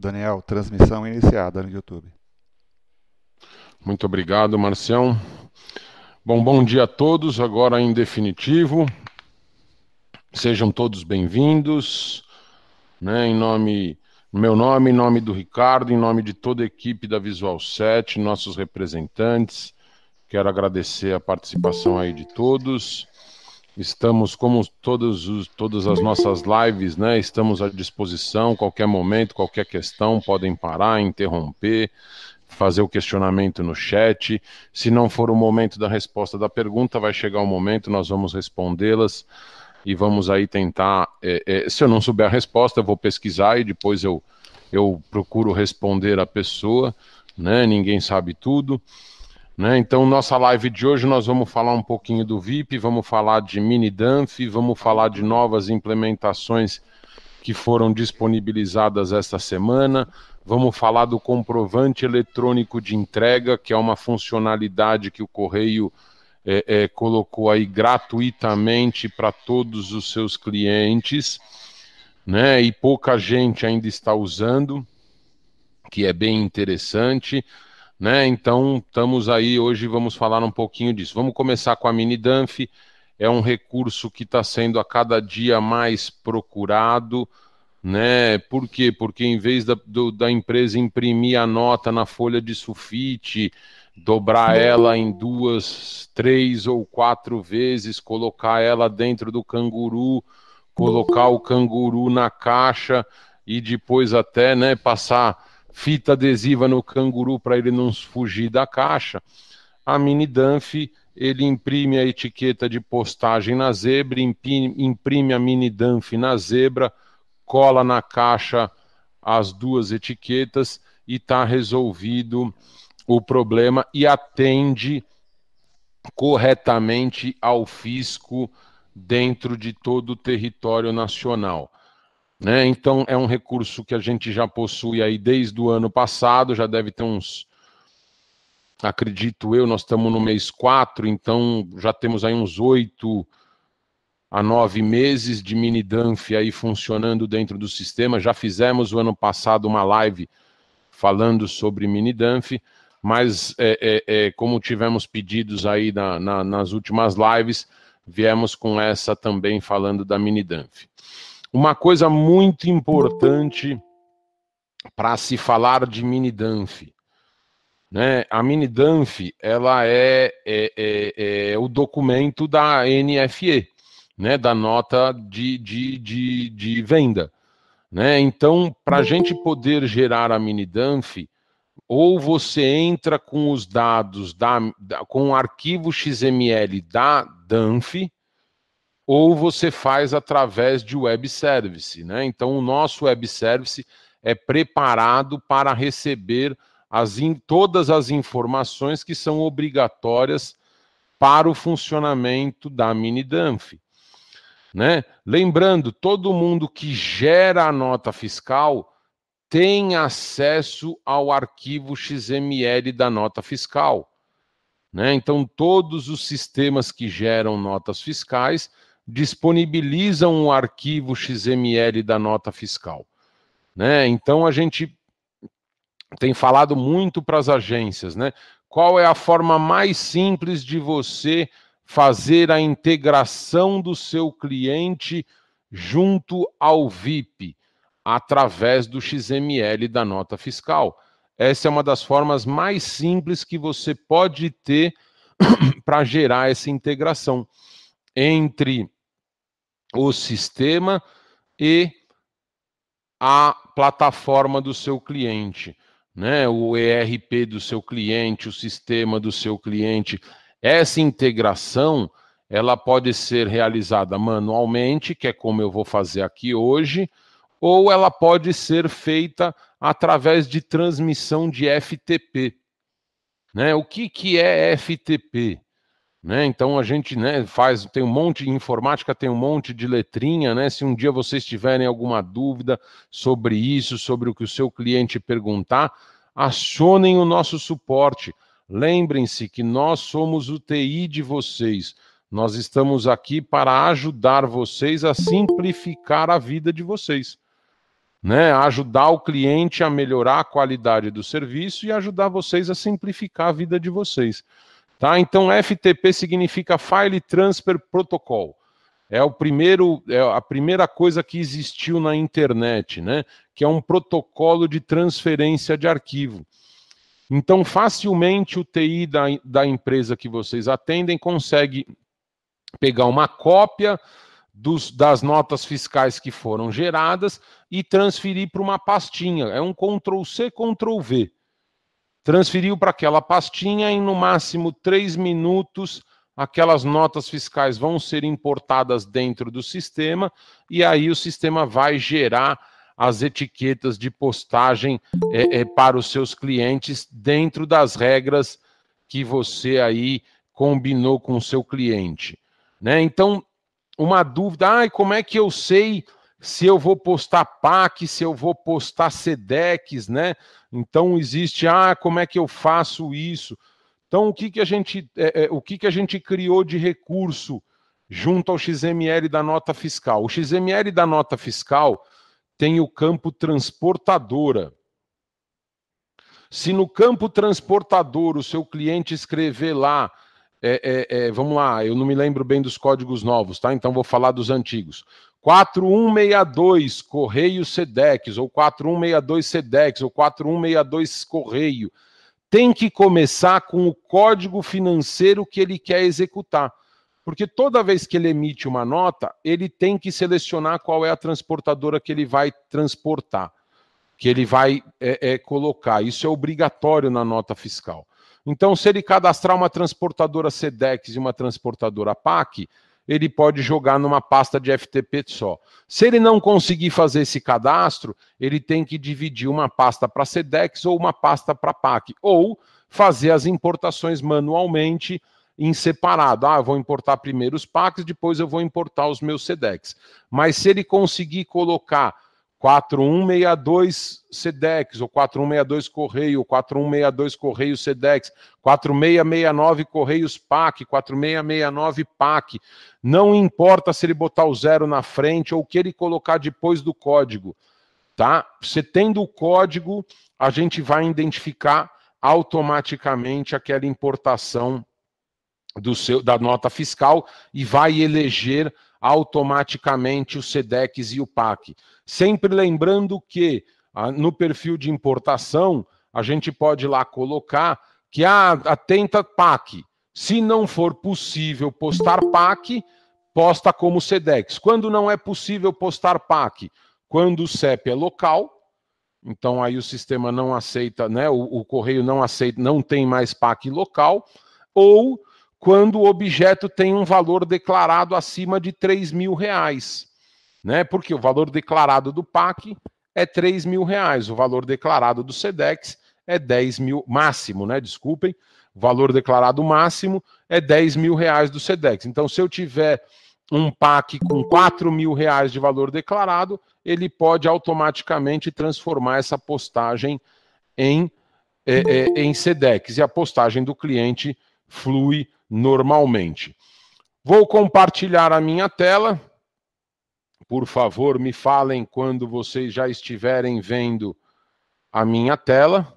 Daniel, transmissão iniciada no YouTube. Muito obrigado, Marcião. Bom, bom dia a todos, agora em definitivo. Sejam todos bem-vindos, né, em nome, meu nome, em nome do Ricardo, em nome de toda a equipe da Visual 7, nossos representantes. Quero agradecer a participação aí de todos. Estamos, como todos os, todas as nossas lives, né? Estamos à disposição, qualquer momento, qualquer questão, podem parar, interromper, fazer o questionamento no chat. Se não for o momento da resposta da pergunta, vai chegar o momento, nós vamos respondê-las e vamos aí tentar. É, é, se eu não souber a resposta, eu vou pesquisar e depois eu, eu procuro responder a pessoa, né? Ninguém sabe tudo. Né? Então, nossa live de hoje nós vamos falar um pouquinho do VIP, vamos falar de mini Danf, vamos falar de novas implementações que foram disponibilizadas esta semana, vamos falar do comprovante eletrônico de entrega, que é uma funcionalidade que o Correio é, é, colocou aí gratuitamente para todos os seus clientes, né? E pouca gente ainda está usando, que é bem interessante. Né? Então, estamos aí, hoje vamos falar um pouquinho disso. Vamos começar com a mini Danf, é um recurso que está sendo a cada dia mais procurado, né? Por quê? Porque em vez da, do, da empresa imprimir a nota na folha de sulfite, dobrar ela em duas, três ou quatro vezes, colocar ela dentro do canguru, colocar o canguru na caixa e depois até, né, passar fita adesiva no canguru para ele não fugir da caixa. A mini Danf, ele imprime a etiqueta de postagem na zebra, imprime a mini Danf na zebra, cola na caixa as duas etiquetas e está resolvido o problema e atende corretamente ao fisco dentro de todo o território nacional. Né? Então, é um recurso que a gente já possui aí desde o ano passado, já deve ter uns. Acredito eu, nós estamos no mês 4, então já temos aí uns oito a nove meses de mini Danf aí funcionando dentro do sistema. Já fizemos o ano passado uma live falando sobre mini Danf, mas é, é, é, como tivemos pedidos aí na, na, nas últimas lives, viemos com essa também falando da mini Danf. Uma coisa muito importante para se falar de mini Danf. Né? A mini Danf ela é, é, é, é, o documento da NFE, né? da nota de, de, de, de venda. Né? Então, para a gente poder gerar a mini Danf, ou você entra com os dados da, da, com o arquivo XML da Danf, ou você faz através de web service, né? Então o nosso web service é preparado para receber as in, todas as informações que são obrigatórias para o funcionamento da mini Danf. Né? Lembrando, todo mundo que gera a nota fiscal tem acesso ao arquivo XML da nota fiscal. Né? Então, todos os sistemas que geram notas fiscais disponibilizam um arquivo XML da nota fiscal. Né? Então a gente tem falado muito para as agências, né? Qual é a forma mais simples de você fazer a integração do seu cliente junto ao VIP através do XML da nota fiscal? Essa é uma das formas mais simples que você pode ter para gerar essa integração entre o sistema e a plataforma do seu cliente, né? O ERP do seu cliente, o sistema do seu cliente. Essa integração, ela pode ser realizada manualmente, que é como eu vou fazer aqui hoje, ou ela pode ser feita através de transmissão de FTP. Né? O que, que é FTP? Né? Então a gente né, faz, tem um monte de informática, tem um monte de letrinha, né? Se um dia vocês tiverem alguma dúvida sobre isso, sobre o que o seu cliente perguntar, acionem o nosso suporte. Lembrem-se que nós somos o TI de vocês. Nós estamos aqui para ajudar vocês a simplificar a vida de vocês. né, ajudar o cliente a melhorar a qualidade do serviço e ajudar vocês a simplificar a vida de vocês. Tá? Então, FTP significa File Transfer Protocol. É o primeiro, é a primeira coisa que existiu na internet, né? Que é um protocolo de transferência de arquivo. Então, facilmente o TI da, da empresa que vocês atendem consegue pegar uma cópia dos, das notas fiscais que foram geradas e transferir para uma pastinha. É um Ctrl C, Ctrl V. Transferiu para aquela pastinha em no máximo três minutos aquelas notas fiscais vão ser importadas dentro do sistema e aí o sistema vai gerar as etiquetas de postagem é, é, para os seus clientes dentro das regras que você aí combinou com o seu cliente. Né? Então, uma dúvida, ah, como é que eu sei se eu vou postar PAC, se eu vou postar SEDEX, né? Então existe, ah, como é que eu faço isso? Então, o que, que a gente, é, é, o que, que a gente criou de recurso junto ao XML da nota fiscal? O XML da nota fiscal tem o campo transportadora. Se no campo transportador o seu cliente escrever lá, é, é, é vamos lá, eu não me lembro bem dos códigos novos, tá? Então vou falar dos antigos. 4162 Correio Sedex, ou 4162 Sedex, ou 4162 Correio tem que começar com o código financeiro que ele quer executar. Porque toda vez que ele emite uma nota, ele tem que selecionar qual é a transportadora que ele vai transportar, que ele vai é, é, colocar. Isso é obrigatório na nota fiscal. Então, se ele cadastrar uma transportadora SEDEX e uma transportadora PAC, ele pode jogar numa pasta de FTP só. Se ele não conseguir fazer esse cadastro, ele tem que dividir uma pasta para SEDEX ou uma pasta para PAC, ou fazer as importações manualmente em separado. Ah, eu vou importar primeiro os PACs, depois eu vou importar os meus SEDEX. Mas se ele conseguir colocar 4162 SEDEX, ou 4162 Correio, 4162 Correio SEDEX, 4669 Correios PAC, 4669 PAC. Não importa se ele botar o zero na frente ou o que ele colocar depois do código, tá? Você tendo o código, a gente vai identificar automaticamente aquela importação do seu, da nota fiscal e vai eleger automaticamente o SEDEX e o PAC. Sempre lembrando que ah, no perfil de importação, a gente pode lá colocar que ah, atenta PAC. Se não for possível postar PAC, posta como SEDEX. Quando não é possível postar PAC? Quando o CEP é local, então aí o sistema não aceita, né? O, o correio não aceita, não tem mais PAC local, ou quando o objeto tem um valor declarado acima de 3 mil reais. Né? Porque o valor declarado do PAC é 3 mil reais, o valor declarado do SEDEX é 10 mil, máximo, né? Desculpem, o valor declarado máximo é 10 mil reais do SEDEX. Então, se eu tiver um PAC com 4 mil reais de valor declarado, ele pode automaticamente transformar essa postagem em, é, é, em SEDEX. E a postagem do cliente flui normalmente. Vou compartilhar a minha tela. Por favor, me falem quando vocês já estiverem vendo a minha tela.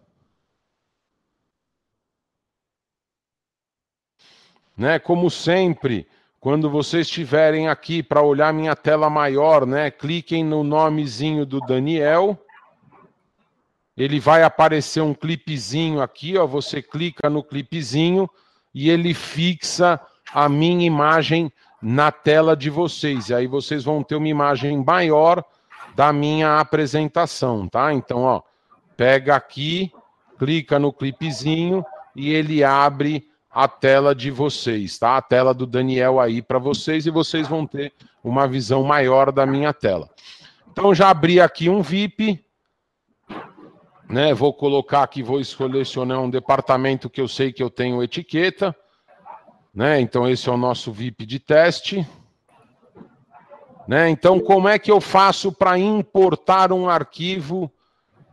Né, como sempre, quando vocês estiverem aqui para olhar minha tela maior, né, cliquem no nomezinho do Daniel. Ele vai aparecer um clipezinho aqui, ó, você clica no clipezinho e ele fixa a minha imagem na tela de vocês. E aí vocês vão ter uma imagem maior da minha apresentação, tá? Então, ó, pega aqui, clica no clipezinho e ele abre a tela de vocês, tá? A tela do Daniel aí para vocês e vocês vão ter uma visão maior da minha tela. Então já abri aqui um VIP, né? Vou colocar aqui, vou selecionar um departamento que eu sei que eu tenho etiqueta, né? Então esse é o nosso VIP de teste. Né? Então, como é que eu faço para importar um arquivo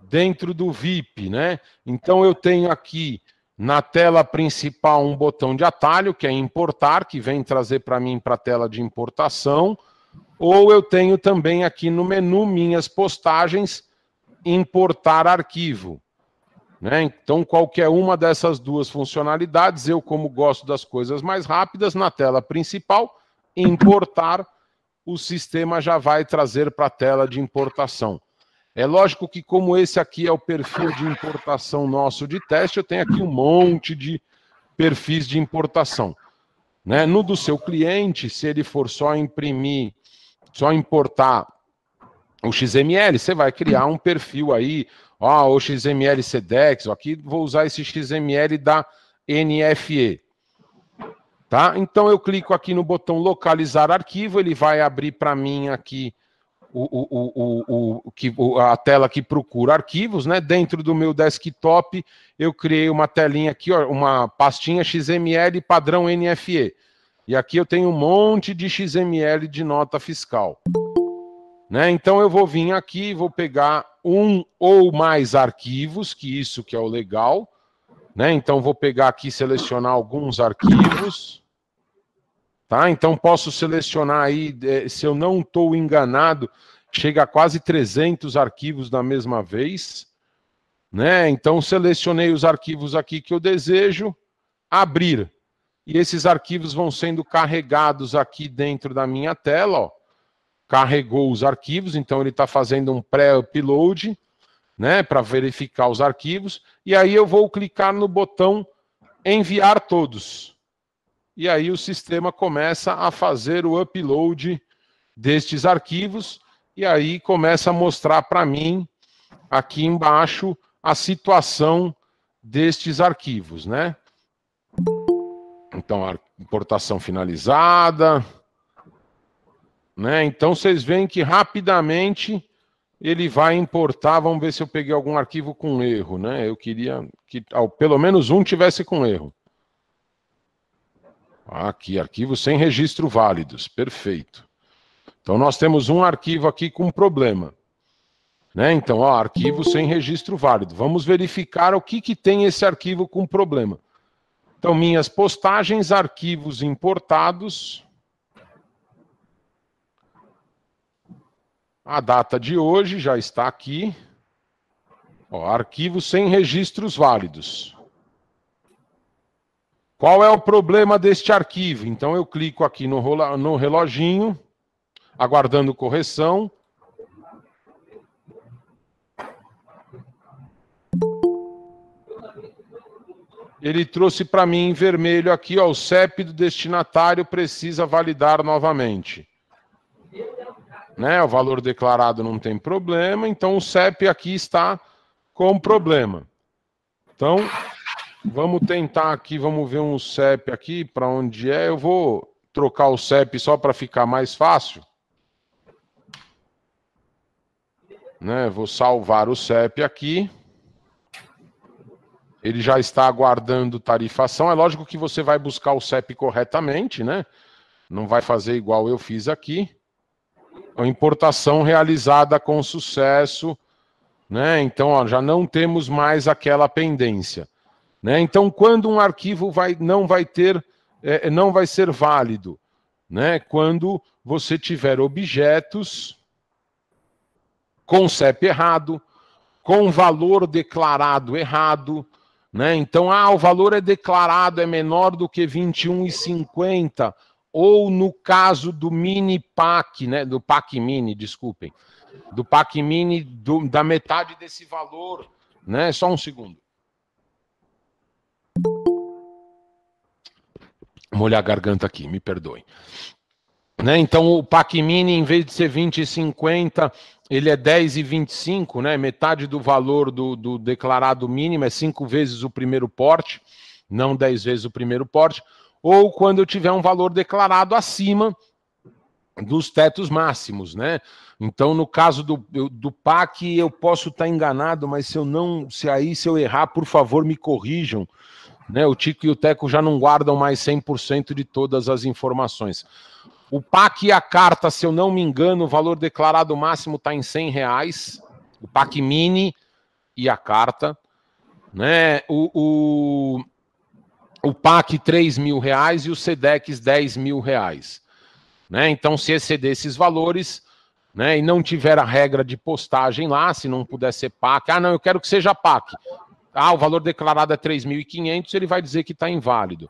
dentro do VIP, né? Então eu tenho aqui na tela principal um botão de atalho que é importar, que vem trazer para mim para a tela de importação. ou eu tenho também aqui no menu minhas postagens, importar arquivo. Né? Então, qualquer uma dessas duas funcionalidades, eu, como gosto das coisas mais rápidas, na tela principal, importar, o sistema já vai trazer para a tela de importação. É lógico que, como esse aqui é o perfil de importação nosso de teste, eu tenho aqui um monte de perfis de importação. Né? No do seu cliente, se ele for só imprimir, só importar o XML, você vai criar um perfil aí, ó, o XML CDEX, aqui vou usar esse XML da NFE. Tá? Então eu clico aqui no botão localizar arquivo, ele vai abrir para mim aqui o, o, o, o, que, a tela que procura arquivos, né? Dentro do meu desktop, eu criei uma telinha aqui, ó, uma pastinha XML padrão NFE. E aqui eu tenho um monte de XML de nota fiscal. Né? Então eu vou vir aqui, vou pegar um ou mais arquivos, que isso que é o legal. Né? Então vou pegar aqui selecionar alguns arquivos. Tá? Então posso selecionar aí, é, se eu não estou enganado, chega a quase 300 arquivos da mesma vez. Né? Então selecionei os arquivos aqui que eu desejo, abrir. E esses arquivos vão sendo carregados aqui dentro da minha tela. Ó. Carregou os arquivos, então ele está fazendo um pré-upload né, para verificar os arquivos. E aí eu vou clicar no botão enviar todos e aí o sistema começa a fazer o upload destes arquivos e aí começa a mostrar para mim aqui embaixo a situação destes arquivos, né? Então, a importação finalizada, né? Então vocês veem que rapidamente ele vai importar, vamos ver se eu peguei algum arquivo com erro, né? Eu queria que ao, pelo menos um tivesse com erro. Aqui, arquivos sem registro válidos. Perfeito. Então, nós temos um arquivo aqui com problema. Né? Então, ó, arquivo sem registro válido. Vamos verificar o que, que tem esse arquivo com problema. Então, minhas postagens, arquivos importados. A data de hoje já está aqui. Ó, arquivo sem registros válidos. Qual é o problema deste arquivo? Então eu clico aqui no, no reloginho, aguardando correção. Ele trouxe para mim em vermelho aqui, ó, o CEP do destinatário precisa validar novamente. Né, o valor declarado não tem problema, então o CEP aqui está com problema. Então, Vamos tentar aqui, vamos ver um CEP aqui, para onde é. Eu vou trocar o CEP só para ficar mais fácil. Né? Vou salvar o CEP aqui. Ele já está aguardando tarifação. É lógico que você vai buscar o CEP corretamente, né? Não vai fazer igual eu fiz aqui. Importação realizada com sucesso, né? Então, ó, já não temos mais aquela pendência. Né? Então, quando um arquivo vai, não vai ter, é, não vai ser válido, né? quando você tiver objetos com CEP errado, com valor declarado errado, né? Então, ah, o valor é declarado é menor do que 21,50, ou no caso do mini PAC, né, do PAC mini, desculpem, do PAC mini do, da metade desse valor, né? Só um segundo. molhar a garganta aqui, me perdoem. Né? Então o PAC Mini, em vez de ser 20 e 50, ele é 10 e 25, né? Metade do valor do, do declarado mínimo é cinco vezes o primeiro porte, não 10 vezes o primeiro porte. Ou quando eu tiver um valor declarado acima dos tetos máximos, né? Então, no caso do, do PAC, eu posso estar enganado, mas se eu não, se aí, se eu errar, por favor, me corrijam, né? O Tico e o Teco já não guardam mais 100% de todas as informações. O PAC e a carta, se eu não me engano, o valor declarado máximo está em 100 reais. O PAC mini e a carta. Né? O, o, o PAC 3 mil reais e o SEDEX 10 mil reais. Né? Então, se exceder esses valores, né, e não tiver a regra de postagem lá, se não puder ser PAC, ah, não, eu quero que seja PAC. Ah, o valor declarado é 3.500, ele vai dizer que está inválido.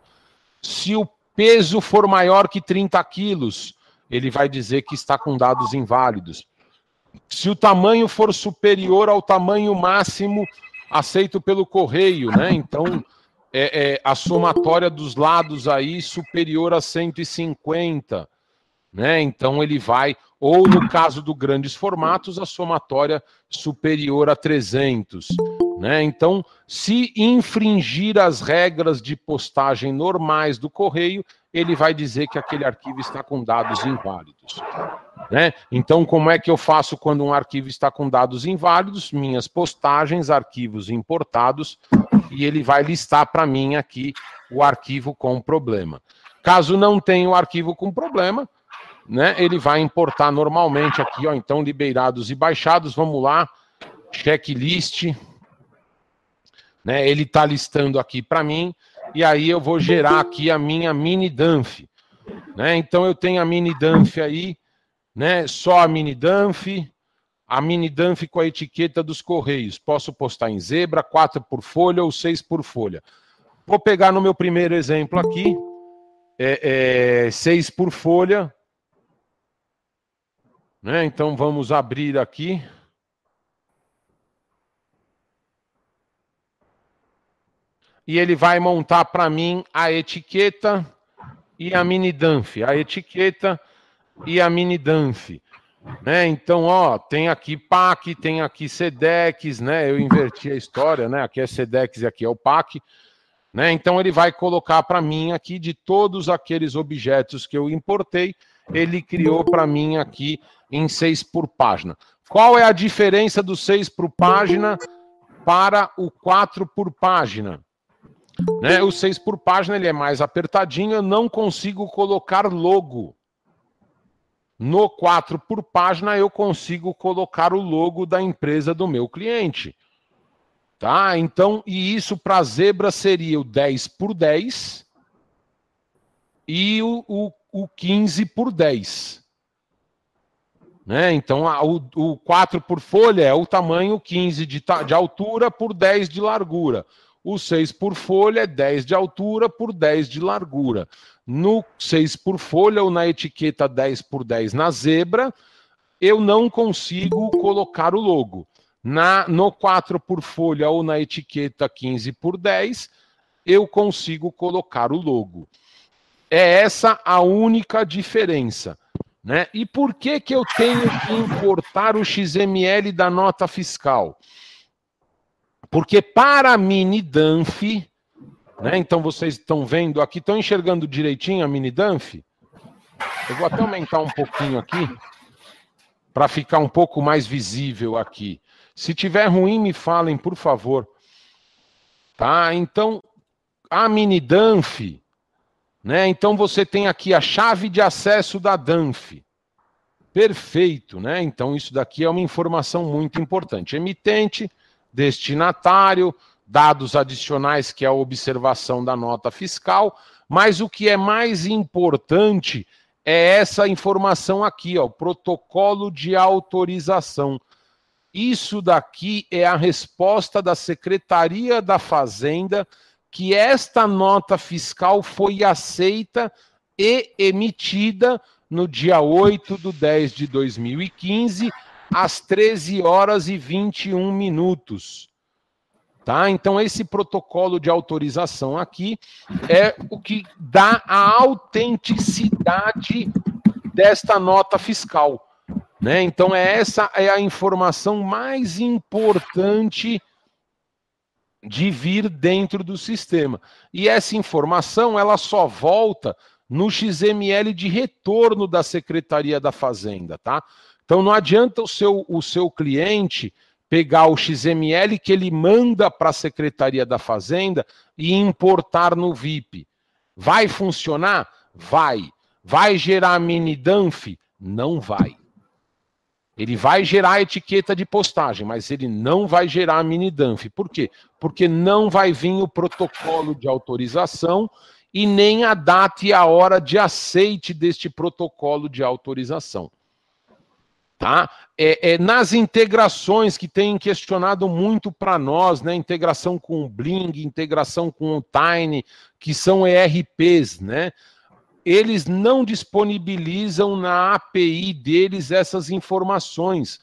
Se o peso for maior que 30 quilos, ele vai dizer que está com dados inválidos. Se o tamanho for superior ao tamanho máximo aceito pelo correio, né? Então, é, é, a somatória dos lados aí superior a 150, né? Então ele vai, ou no caso do grandes formatos, a somatória superior a 300. Né? Então, se infringir as regras de postagem normais do correio, ele vai dizer que aquele arquivo está com dados inválidos. Né? Então, como é que eu faço quando um arquivo está com dados inválidos? Minhas postagens, arquivos importados, e ele vai listar para mim aqui o arquivo com problema. Caso não tenha o arquivo com problema, né, ele vai importar normalmente aqui, ó, então liberados e baixados, vamos lá, checklist, né, ele está listando aqui para mim, e aí eu vou gerar aqui a minha mini Danf, né, então eu tenho a mini Danf aí, né, só a mini Danf, a mini Danf com a etiqueta dos Correios, posso postar em zebra, 4 por folha ou 6 por folha. Vou pegar no meu primeiro exemplo aqui, é, é, 6 por folha, né? Então vamos abrir aqui. E ele vai montar para mim a etiqueta e a mini Danf. A etiqueta e a mini Danf. Né? Então, ó, tem aqui PAC, tem aqui SEDEX, né? Eu inverti a história, né? Aqui é SEDEX e aqui é o PAC. Né? Então ele vai colocar para mim aqui de todos aqueles objetos que eu importei, ele criou para mim aqui em 6 por página. Qual é a diferença do 6 por página para o 4 por página? Né? O 6 por página ele é mais apertadinho, eu não consigo colocar logo. No 4 por página eu consigo colocar o logo da empresa do meu cliente. Tá? Então, e isso para zebra seria o 10 por 10 e o, o, o 15 por 10. Né? Então, a, o, o 4 por folha é o tamanho 15 de, de altura por 10 de largura. O 6 por folha é 10 de altura por 10 de largura. No 6 por folha ou na etiqueta 10 por 10 na zebra, eu não consigo colocar o logo. Na, no 4 por folha ou na etiqueta 15 por 10, eu consigo colocar o logo. É essa a única diferença. Né? E por que, que eu tenho que importar o XML da nota fiscal? Porque para a mini Danf, né, então vocês estão vendo aqui, estão enxergando direitinho a mini Danf? Eu vou até aumentar um pouquinho aqui, para ficar um pouco mais visível aqui. Se tiver ruim, me falem, por favor. Tá? Então, a mini Danf, né? Então você tem aqui a chave de acesso da Danf. Perfeito, né? Então isso daqui é uma informação muito importante. Emitente, destinatário, dados adicionais que é a observação da nota fiscal, mas o que é mais importante é essa informação aqui, ó, protocolo de autorização. Isso daqui é a resposta da Secretaria da Fazenda que esta nota fiscal foi aceita e emitida no dia 8 de 10 de 2015, às 13 horas e 21 minutos. Tá? Então, esse protocolo de autorização aqui é o que dá a autenticidade desta nota fiscal. Né? Então, é essa é a informação mais importante de vir dentro do sistema. E essa informação ela só volta no XML de retorno da Secretaria da Fazenda, tá? Então não adianta o seu, o seu cliente pegar o XML que ele manda para a Secretaria da Fazenda e importar no VIP. Vai funcionar? Vai. Vai gerar mini Danf? Não vai. Ele vai gerar a etiqueta de postagem, mas ele não vai gerar a mini dump. Por quê? Porque não vai vir o protocolo de autorização e nem a data e a hora de aceite deste protocolo de autorização. Tá? É, é, nas integrações que têm questionado muito para nós, né? Integração com o Bling, integração com o Tiny, que são ERPs, né? Eles não disponibilizam na API deles essas informações.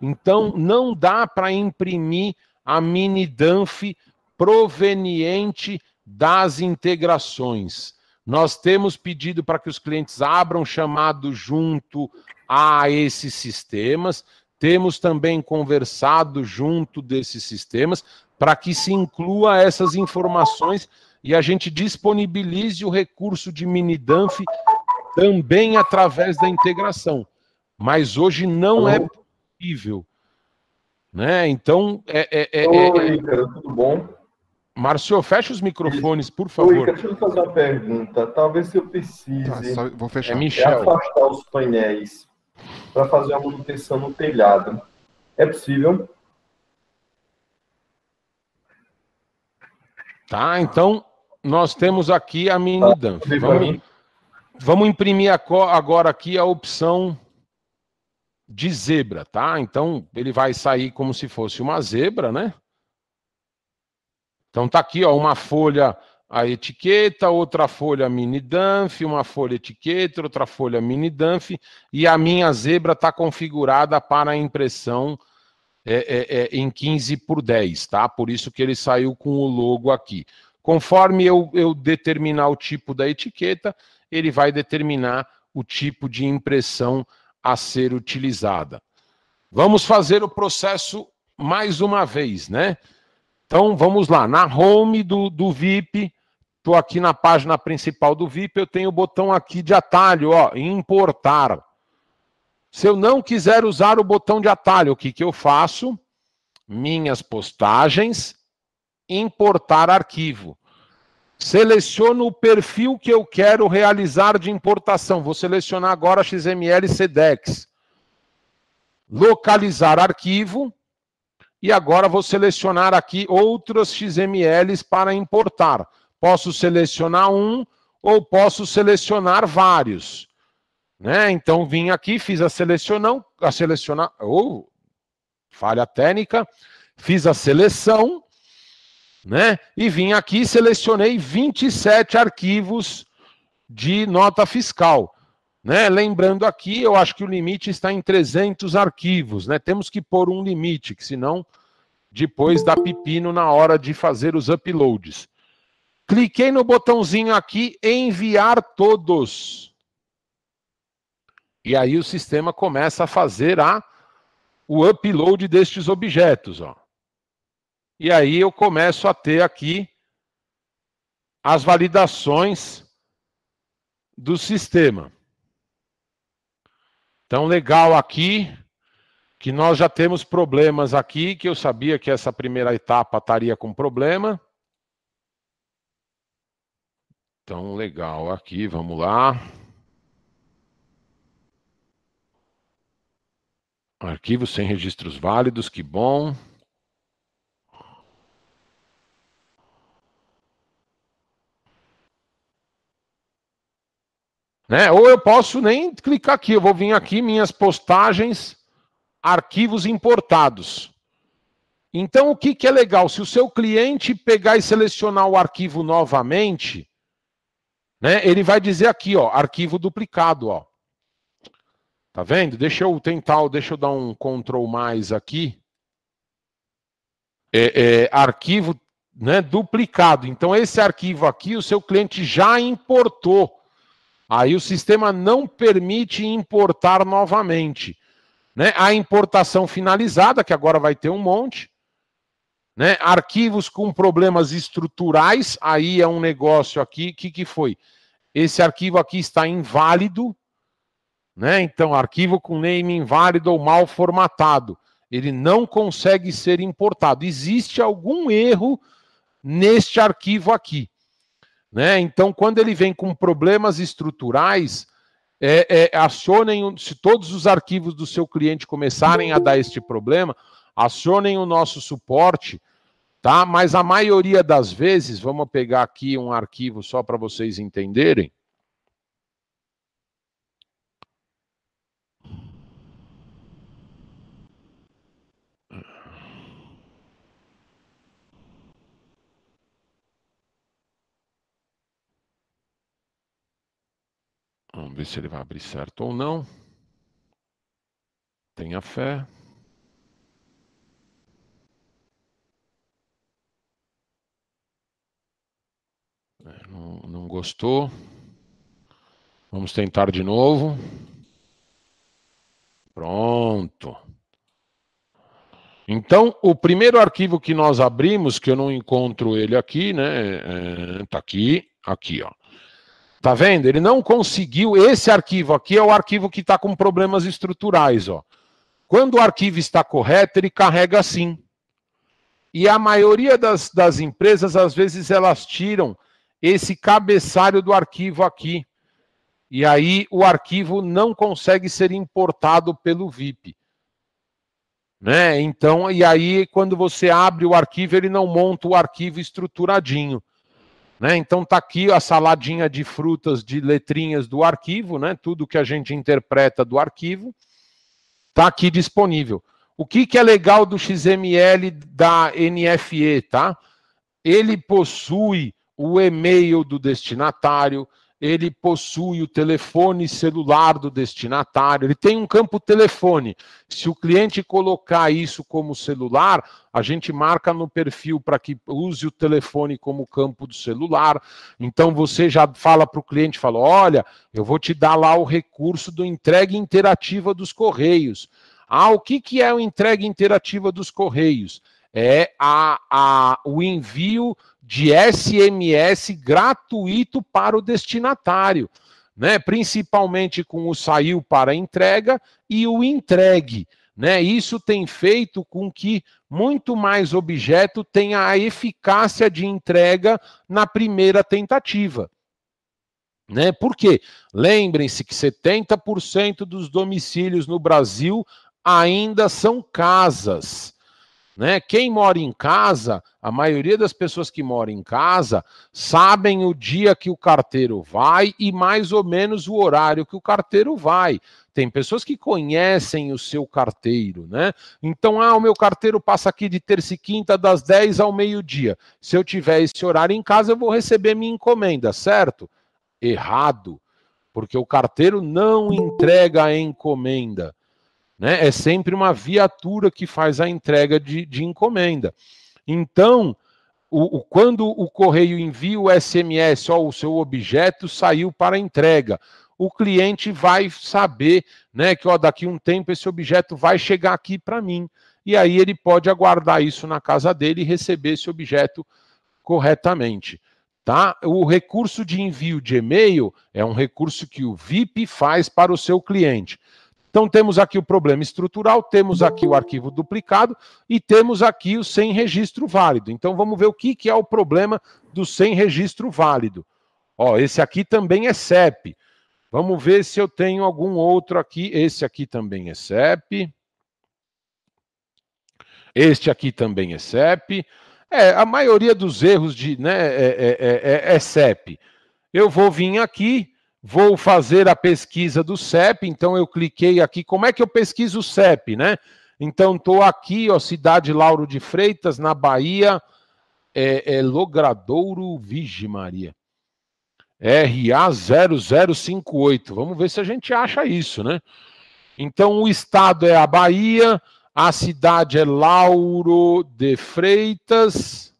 Então, não dá para imprimir a mini DANF proveniente das integrações. Nós temos pedido para que os clientes abram chamado junto a esses sistemas. Temos também conversado junto desses sistemas para que se inclua essas informações e a gente disponibilize o recurso de Minidanf também através da integração. Mas hoje não é possível. Né? Então, é. é, é Oi, é, tudo bom? Márcio, fecha os microfones, por favor. Oi, deixa eu fazer uma pergunta. Talvez eu precise tá, só, vou fechar. É Michel. afastar os painéis para fazer a manutenção no telhado. É possível? Tá, então nós temos aqui a mini tá, dump. Vamos, vamos imprimir agora aqui a opção de zebra, tá? Então ele vai sair como se fosse uma zebra, né? Então tá aqui, ó, uma folha a etiqueta, outra folha mini Danf, uma folha etiqueta, outra folha mini Danf, e a minha zebra está configurada para impressão é, é, é, em 15 por 10, tá? Por isso que ele saiu com o logo aqui. Conforme eu, eu determinar o tipo da etiqueta, ele vai determinar o tipo de impressão a ser utilizada. Vamos fazer o processo mais uma vez, né? Então vamos lá, na home do, do VIP, estou aqui na página principal do VIP, eu tenho o botão aqui de atalho, ó, importar. Se eu não quiser usar o botão de atalho, o que, que eu faço? Minhas postagens, importar arquivo. Seleciono o perfil que eu quero realizar de importação. Vou selecionar agora XML CDEX. Localizar arquivo. E agora vou selecionar aqui outros XMLs para importar. Posso selecionar um ou posso selecionar vários. Né? Então vim aqui, fiz a seleção, a selecionar, ou falha técnica, fiz a seleção, né? E vim aqui selecionei 27 arquivos de nota fiscal. Né? Lembrando aqui, eu acho que o limite está em 300 arquivos, né? Temos que pôr um limite, que senão depois dá pepino na hora de fazer os uploads. Cliquei no botãozinho aqui, enviar todos. E aí o sistema começa a fazer a, o upload destes objetos. Ó. E aí eu começo a ter aqui as validações do sistema. Então, legal aqui que nós já temos problemas aqui, que eu sabia que essa primeira etapa estaria com problema. Então, legal aqui, vamos lá. Arquivo sem registros válidos, que bom. Né? Ou eu posso nem clicar aqui, eu vou vir aqui, minhas postagens, arquivos importados. Então, o que, que é legal? Se o seu cliente pegar e selecionar o arquivo novamente, né, ele vai dizer aqui, ó, arquivo duplicado, ó. Tá vendo? Deixa eu tentar, deixa eu dar um Ctrl mais aqui. É, é, arquivo né, duplicado. Então, esse arquivo aqui, o seu cliente já importou. Aí o sistema não permite importar novamente. Né? A importação finalizada, que agora vai ter um monte. Né? Arquivos com problemas estruturais, aí é um negócio aqui. O que, que foi? Esse arquivo aqui está inválido. Né? Então, arquivo com name inválido ou mal formatado. Ele não consegue ser importado. Existe algum erro neste arquivo aqui. Né? Então, quando ele vem com problemas estruturais, é, é, acionem, se todos os arquivos do seu cliente começarem a dar este problema, acionem o nosso suporte, tá? Mas a maioria das vezes, vamos pegar aqui um arquivo só para vocês entenderem. Vamos ver se ele vai abrir certo ou não. Tenha fé. É, não, não gostou. Vamos tentar de novo. Pronto. Então, o primeiro arquivo que nós abrimos, que eu não encontro ele aqui, né? É, tá aqui, aqui, ó. Tá vendo? Ele não conseguiu. Esse arquivo aqui é o arquivo que está com problemas estruturais. Ó. Quando o arquivo está correto, ele carrega assim. E a maioria das, das empresas, às vezes, elas tiram esse cabeçalho do arquivo aqui. E aí o arquivo não consegue ser importado pelo VIP. Né? Então, e aí quando você abre o arquivo, ele não monta o arquivo estruturadinho. Né? Então tá aqui a saladinha de frutas de letrinhas do arquivo, né? tudo que a gente interpreta do arquivo, tá aqui disponível. O que, que é legal do XML da NFE, tá? Ele possui o e-mail do destinatário, ele possui o telefone celular do destinatário, ele tem um campo telefone. Se o cliente colocar isso como celular, a gente marca no perfil para que use o telefone como campo do celular. Então você já fala para o cliente, fala: olha, eu vou te dar lá o recurso do entrega interativa dos Correios. Ah, o que, que é o entrega interativa dos Correios? É a, a, o envio de SMS gratuito para o destinatário, né? Principalmente com o saiu para entrega e o entregue, né? Isso tem feito com que muito mais objeto tenha a eficácia de entrega na primeira tentativa. Né? Por quê? Lembrem-se que 70% dos domicílios no Brasil ainda são casas. Né? Quem mora em casa, a maioria das pessoas que moram em casa sabem o dia que o carteiro vai e mais ou menos o horário que o carteiro vai. Tem pessoas que conhecem o seu carteiro, né? Então, ah, o meu carteiro passa aqui de terça e quinta das 10 ao meio-dia. Se eu tiver esse horário em casa, eu vou receber minha encomenda, certo? Errado, porque o carteiro não entrega a encomenda. Né? É sempre uma viatura que faz a entrega de, de encomenda. Então, o, o, quando o correio envia o SMS, ó, o seu objeto saiu para entrega, o cliente vai saber né, que ó, daqui um tempo esse objeto vai chegar aqui para mim. E aí ele pode aguardar isso na casa dele e receber esse objeto corretamente. Tá? O recurso de envio de e-mail é um recurso que o VIP faz para o seu cliente. Então temos aqui o problema estrutural, temos aqui o arquivo duplicado e temos aqui o sem registro válido. Então vamos ver o que, que é o problema do sem registro válido. Ó, esse aqui também é CEP. Vamos ver se eu tenho algum outro aqui. Esse aqui também é CEP. Este aqui também é CEP. É, a maioria dos erros de, né, é, é, é, é CEP. Eu vou vir aqui, vou fazer a pesquisa do CEP, então eu cliquei aqui, como é que eu pesquiso o CEP, né? Então estou aqui, ó, cidade Lauro de Freitas, na Bahia, é, é Logradouro, Vigi Maria. RA 0058. Vamos ver se a gente acha isso, né? Então o estado é a Bahia, a cidade é Lauro de Freitas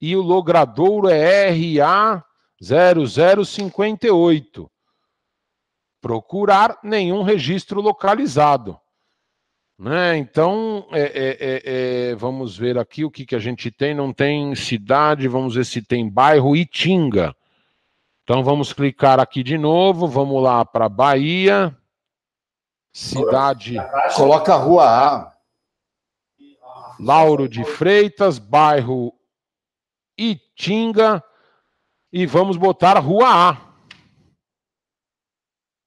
e o logradouro é RA 0058. Procurar nenhum registro localizado. Né? Então, é, é, é, é, vamos ver aqui o que, que a gente tem. Não tem cidade, vamos ver se tem bairro Itinga. Então, vamos clicar aqui de novo. Vamos lá para Bahia. Cidade. Coloca a rua A. Lauro de Freitas, bairro Itinga e vamos botar rua A.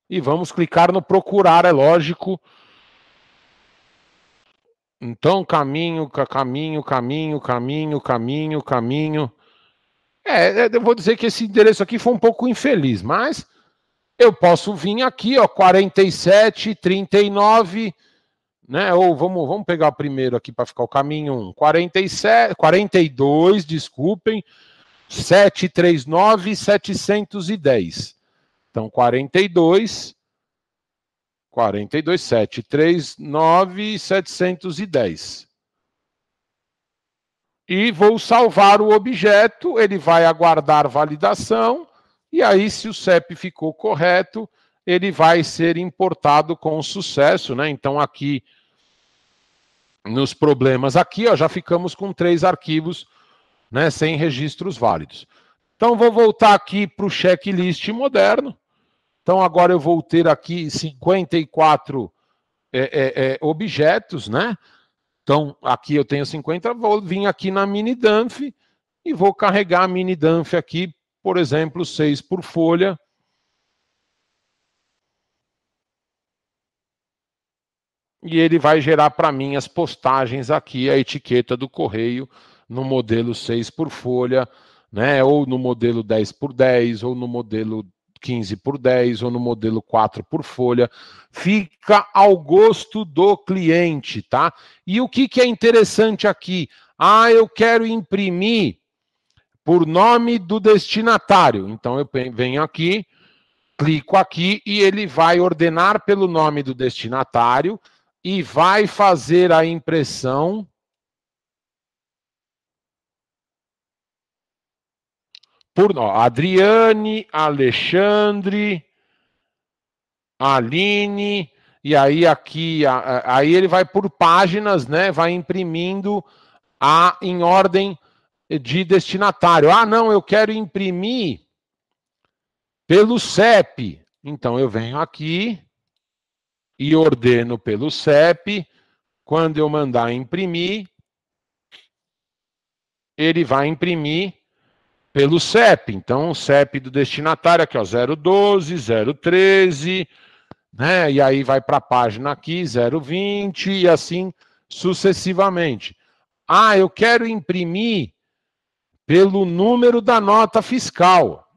E vamos clicar no procurar, é lógico. Então, caminho, caminho, caminho, caminho, caminho, caminho. É, é, eu vou dizer que esse endereço aqui foi um pouco infeliz, mas eu posso vir aqui, ó, 47, 39, né? Ou vamos, vamos pegar o primeiro aqui para ficar o caminho 1. 47, 42, desculpem, 739, 710. Então, 42, 42, 739, 710. E vou salvar o objeto, ele vai aguardar validação e aí, se o CEP ficou correto, ele vai ser importado com sucesso, né? Então, aqui nos problemas aqui, ó, já ficamos com três arquivos, né, sem registros válidos. Então, vou voltar aqui para o checklist moderno. Então, agora eu vou ter aqui 54 é, é, é, objetos, né? Então, aqui eu tenho 50, vou vir aqui na mini Danf e vou carregar a mini Danf aqui por exemplo, seis por folha. E ele vai gerar para mim as postagens aqui, a etiqueta do correio no modelo 6 por folha, né? Ou no modelo 10 por 10, ou no modelo 15 por 10, ou no modelo 4 por folha. Fica ao gosto do cliente, tá? E o que, que é interessante aqui? Ah, eu quero imprimir por nome do destinatário. Então eu venho aqui, clico aqui e ele vai ordenar pelo nome do destinatário e vai fazer a impressão por Adriane, Alexandre, Aline, e aí aqui, aí ele vai por páginas, né? Vai imprimindo a em ordem de destinatário. Ah, não, eu quero imprimir pelo CEP. Então eu venho aqui e ordeno pelo CEP. Quando eu mandar imprimir, ele vai imprimir pelo CEP. Então, o CEP do destinatário aqui, ó, 012, 013, né? E aí vai para a página aqui, 020 e assim sucessivamente. Ah, eu quero imprimir pelo número da nota fiscal.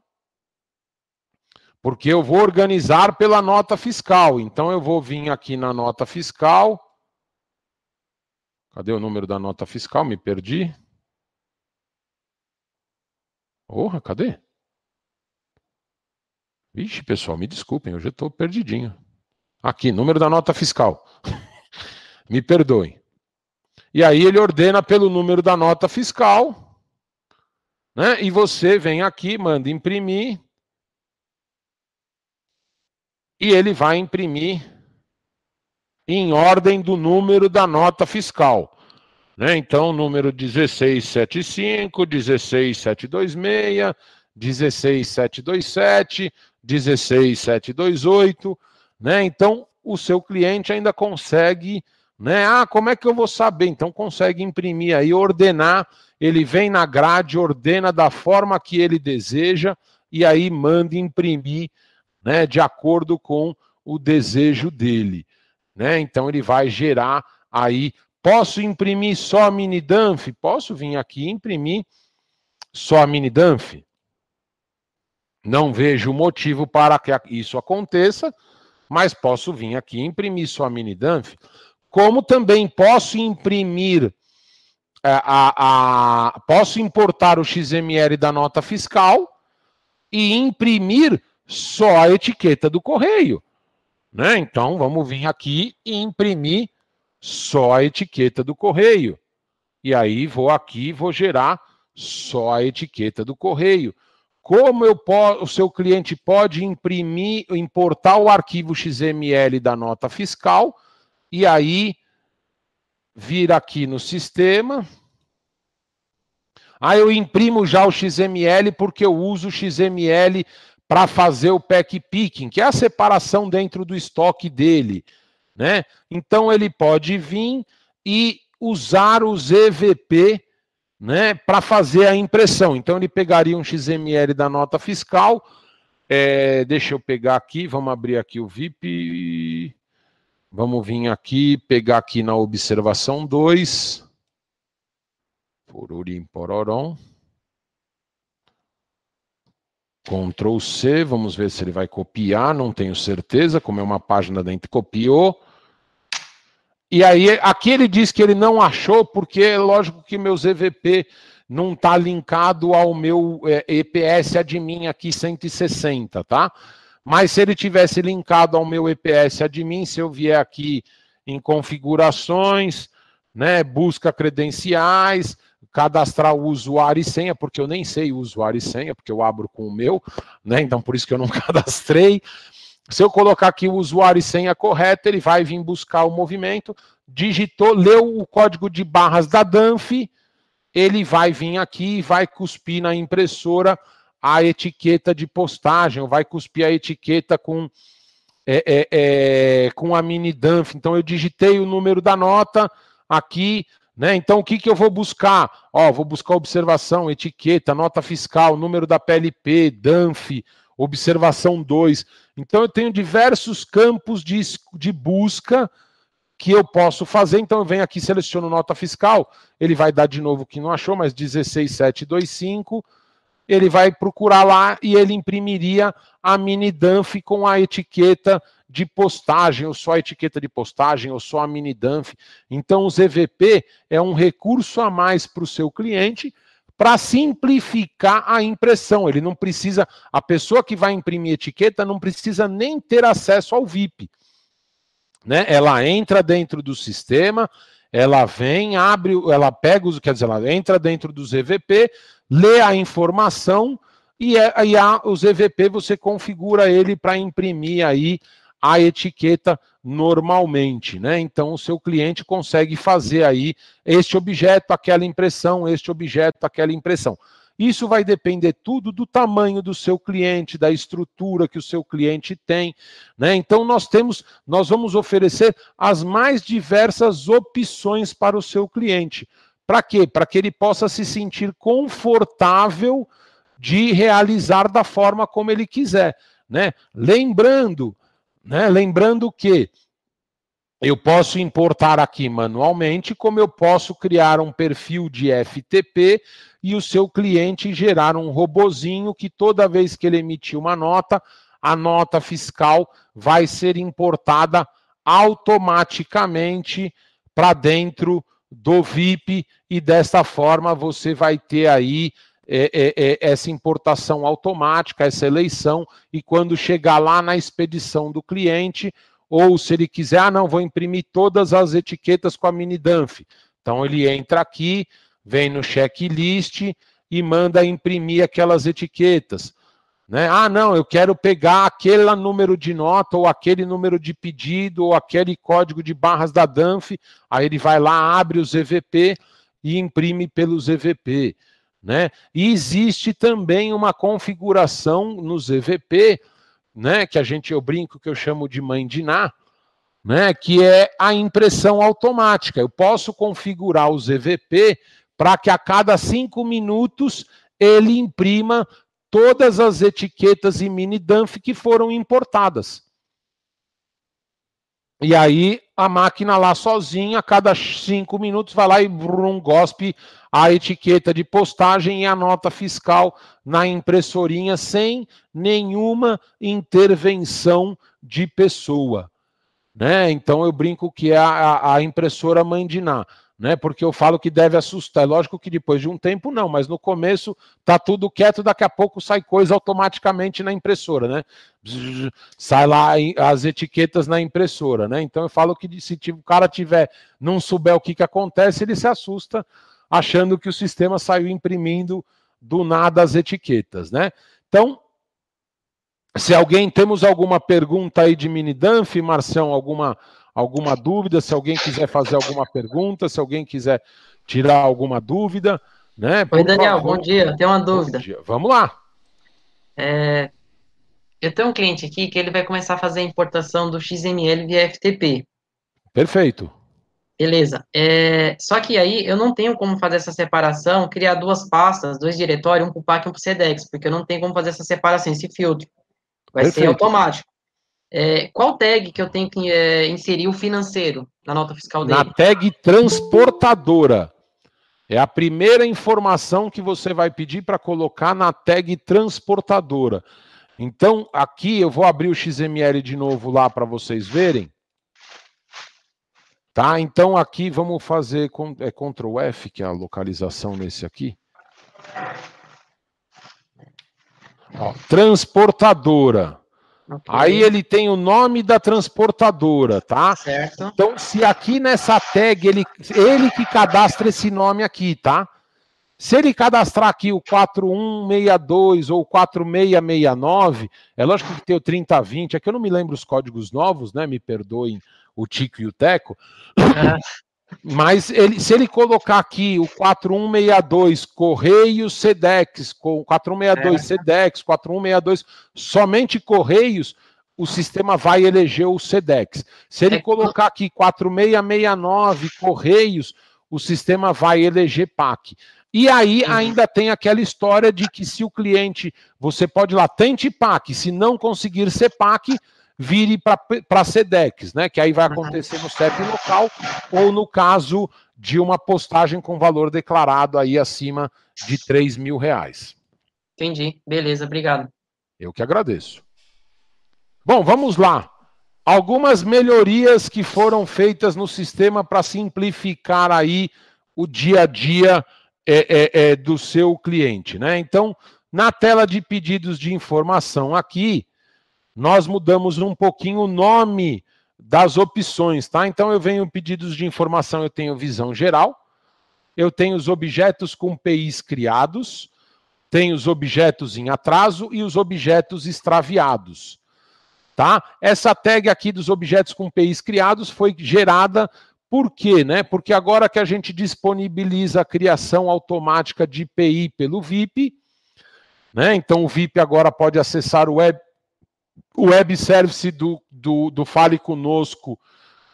Porque eu vou organizar pela nota fiscal. Então eu vou vir aqui na nota fiscal. Cadê o número da nota fiscal? Me perdi. Porra, cadê? Vixe, pessoal, me desculpem, eu já estou perdidinho. Aqui, número da nota fiscal. me perdoem. E aí ele ordena pelo número da nota fiscal. Né? E você vem aqui, manda imprimir. E ele vai imprimir em ordem do número da nota fiscal. Né? Então, número 1675, 16726, 16727, 16728. Né? Então, o seu cliente ainda consegue né? Ah, como é que eu vou saber? Então consegue imprimir aí, ordenar. Ele vem na grade, ordena da forma que ele deseja e aí manda imprimir, né? De acordo com o desejo dele, né? Então ele vai gerar aí. Posso imprimir só a mini Danf? Posso vir aqui e imprimir só a mini Danf? Não vejo motivo para que isso aconteça, mas posso vir aqui e imprimir só a mini Danf como também posso imprimir a, é, a, a, posso importar o XML da nota fiscal e imprimir só a etiqueta do correio. Né? Então, vamos vir aqui e imprimir só a etiqueta do correio. E aí vou aqui vou gerar só a etiqueta do correio. Como eu o seu cliente pode imprimir, importar o arquivo XML da nota fiscal e aí vir aqui no sistema. Ah, eu imprimo já o XML porque eu uso o XML para fazer o pack picking, que é a separação dentro do estoque dele, né? Então ele pode vir e usar os EVP, né, para fazer a impressão. Então ele pegaria um XML da nota fiscal. É, deixa eu pegar aqui, vamos abrir aqui o VIP. Vamos vir aqui, pegar aqui na observação 2. Porurim, pororom. Ctrl C, vamos ver se ele vai copiar, não tenho certeza, como é uma página dentro, copiou. E aí, aqui ele diz que ele não achou, porque é lógico que meus EVP não está linkado ao meu é, EPS admin aqui 160, tá? Mas se ele tivesse linkado ao meu EPS admin, se eu vier aqui em configurações, né, busca credenciais, cadastrar o usuário e senha, porque eu nem sei o usuário e senha, porque eu abro com o meu, né? Então por isso que eu não cadastrei. Se eu colocar aqui o usuário e senha correto, ele vai vir buscar o movimento, digitou, leu o código de barras da Danf, ele vai vir aqui e vai cuspir na impressora a etiqueta de postagem, ou vai cuspir a etiqueta com, é, é, é, com a mini Danf. Então eu digitei o número da nota aqui, né? Então o que, que eu vou buscar? Ó, vou buscar observação, etiqueta, nota fiscal, número da PLP, Danf, observação 2. Então eu tenho diversos campos de, de busca que eu posso fazer. Então eu venho aqui, seleciono nota fiscal, ele vai dar de novo que não achou, mas 16725 ele vai procurar lá e ele imprimiria a mini Danf com a etiqueta de postagem, ou só etiqueta de postagem, ou só a mini Danf. Então, os EVP é um recurso a mais para o seu cliente para simplificar a impressão. Ele não precisa, a pessoa que vai imprimir etiqueta não precisa nem ter acesso ao VIP. Né? Ela entra dentro do sistema, ela vem, abre, ela pega os, quer dizer, ela entra dentro dos EVP, lê a informação e, é, e a, os EVP você configura ele para imprimir aí a etiqueta normalmente, né? Então o seu cliente consegue fazer aí este objeto, aquela impressão, este objeto, aquela impressão. Isso vai depender tudo do tamanho do seu cliente, da estrutura que o seu cliente tem, né? Então nós temos, nós vamos oferecer as mais diversas opções para o seu cliente. Para quê? Para que ele possa se sentir confortável de realizar da forma como ele quiser, né? Lembrando, né? Lembrando que eu posso importar aqui manualmente, como eu posso criar um perfil de FTP e o seu cliente gerar um robozinho que toda vez que ele emitir uma nota, a nota fiscal vai ser importada automaticamente para dentro do VIP e desta forma você vai ter aí é, é, essa importação automática, essa eleição, e quando chegar lá na expedição do cliente, ou se ele quiser, ah, não, vou imprimir todas as etiquetas com a mini Danf. Então ele entra aqui, vem no checklist e manda imprimir aquelas etiquetas. Né? Ah, não, eu quero pegar aquele número de nota, ou aquele número de pedido, ou aquele código de barras da Danf. Aí ele vai lá, abre os EVP e imprime pelos EVP. Né? E existe também uma configuração nos EVP, né, que a gente eu brinco que eu chamo de mãe de Ná, né, que é a impressão automática. Eu posso configurar os EVP para que a cada cinco minutos ele imprima todas as etiquetas e mini dump que foram importadas. E aí a máquina lá sozinha, a cada cinco minutos, vai lá e brum, gospe a etiqueta de postagem e a nota fiscal na impressorinha sem nenhuma intervenção de pessoa. Né? Então eu brinco que é a, a impressora Mandiná né? Porque eu falo que deve assustar. Lógico que depois de um tempo não, mas no começo tá tudo quieto, daqui a pouco sai coisa automaticamente na impressora, né? Sai lá as etiquetas na impressora, né? Então eu falo que se o cara tiver não souber o que que acontece, ele se assusta achando que o sistema saiu imprimindo do nada as etiquetas, né? Então, se alguém temos alguma pergunta aí de mini Danf, Marcião, alguma alguma dúvida, se alguém quiser fazer alguma pergunta, se alguém quiser tirar alguma dúvida, né? Oi, Daniel, favor. bom dia. Tem uma dúvida. Vamos lá. É, eu tenho um cliente aqui que ele vai começar a fazer a importação do XML via FTP. Perfeito. Beleza. É, só que aí eu não tenho como fazer essa separação, criar duas pastas, dois diretórios, um para o PAC e um para o SEDEX, porque eu não tenho como fazer essa separação, esse filtro. Vai Perfeito. ser automático. É, qual tag que eu tenho que é, inserir o financeiro na nota fiscal dele? Na tag transportadora. É a primeira informação que você vai pedir para colocar na tag transportadora. Então, aqui eu vou abrir o XML de novo lá para vocês verem. Tá? Então, aqui vamos fazer é Ctrl F, que é a localização nesse aqui. Ó, transportadora. Okay. Aí ele tem o nome da transportadora, tá? Certo. Então, se aqui nessa tag ele, ele que cadastra esse nome aqui, tá? Se ele cadastrar aqui o 4162 ou 4669, é lógico que tem o 3020, aqui eu não me lembro os códigos novos, né? Me perdoem o Tico e o Teco. Mas ele, se ele colocar aqui o 4162 Correios Sedex, com 4162 é. Sedex, 4162 somente Correios, o sistema vai eleger o Sedex. Se ele é. colocar aqui 4669 Correios, o sistema vai eleger PAC. E aí uhum. ainda tem aquela história de que se o cliente, você pode lá, tente PAC, se não conseguir ser PAC, vire para SEDEX, né? Que aí vai acontecer no CEP local, ou no caso de uma postagem com valor declarado aí acima de 3 mil reais. Entendi. Beleza, obrigado. Eu que agradeço. Bom, vamos lá. Algumas melhorias que foram feitas no sistema para simplificar aí o dia a dia é, é, é, do seu cliente, né? Então, na tela de pedidos de informação aqui, nós mudamos um pouquinho o nome das opções, tá? Então eu venho pedidos de informação, eu tenho visão geral, eu tenho os objetos com PIs criados, tenho os objetos em atraso e os objetos extraviados. Tá? Essa tag aqui dos objetos com PIs criados foi gerada por quê? Né? Porque agora que a gente disponibiliza a criação automática de PI pelo VIP, né? então o VIP agora pode acessar o web, web service do, do, do Fale Conosco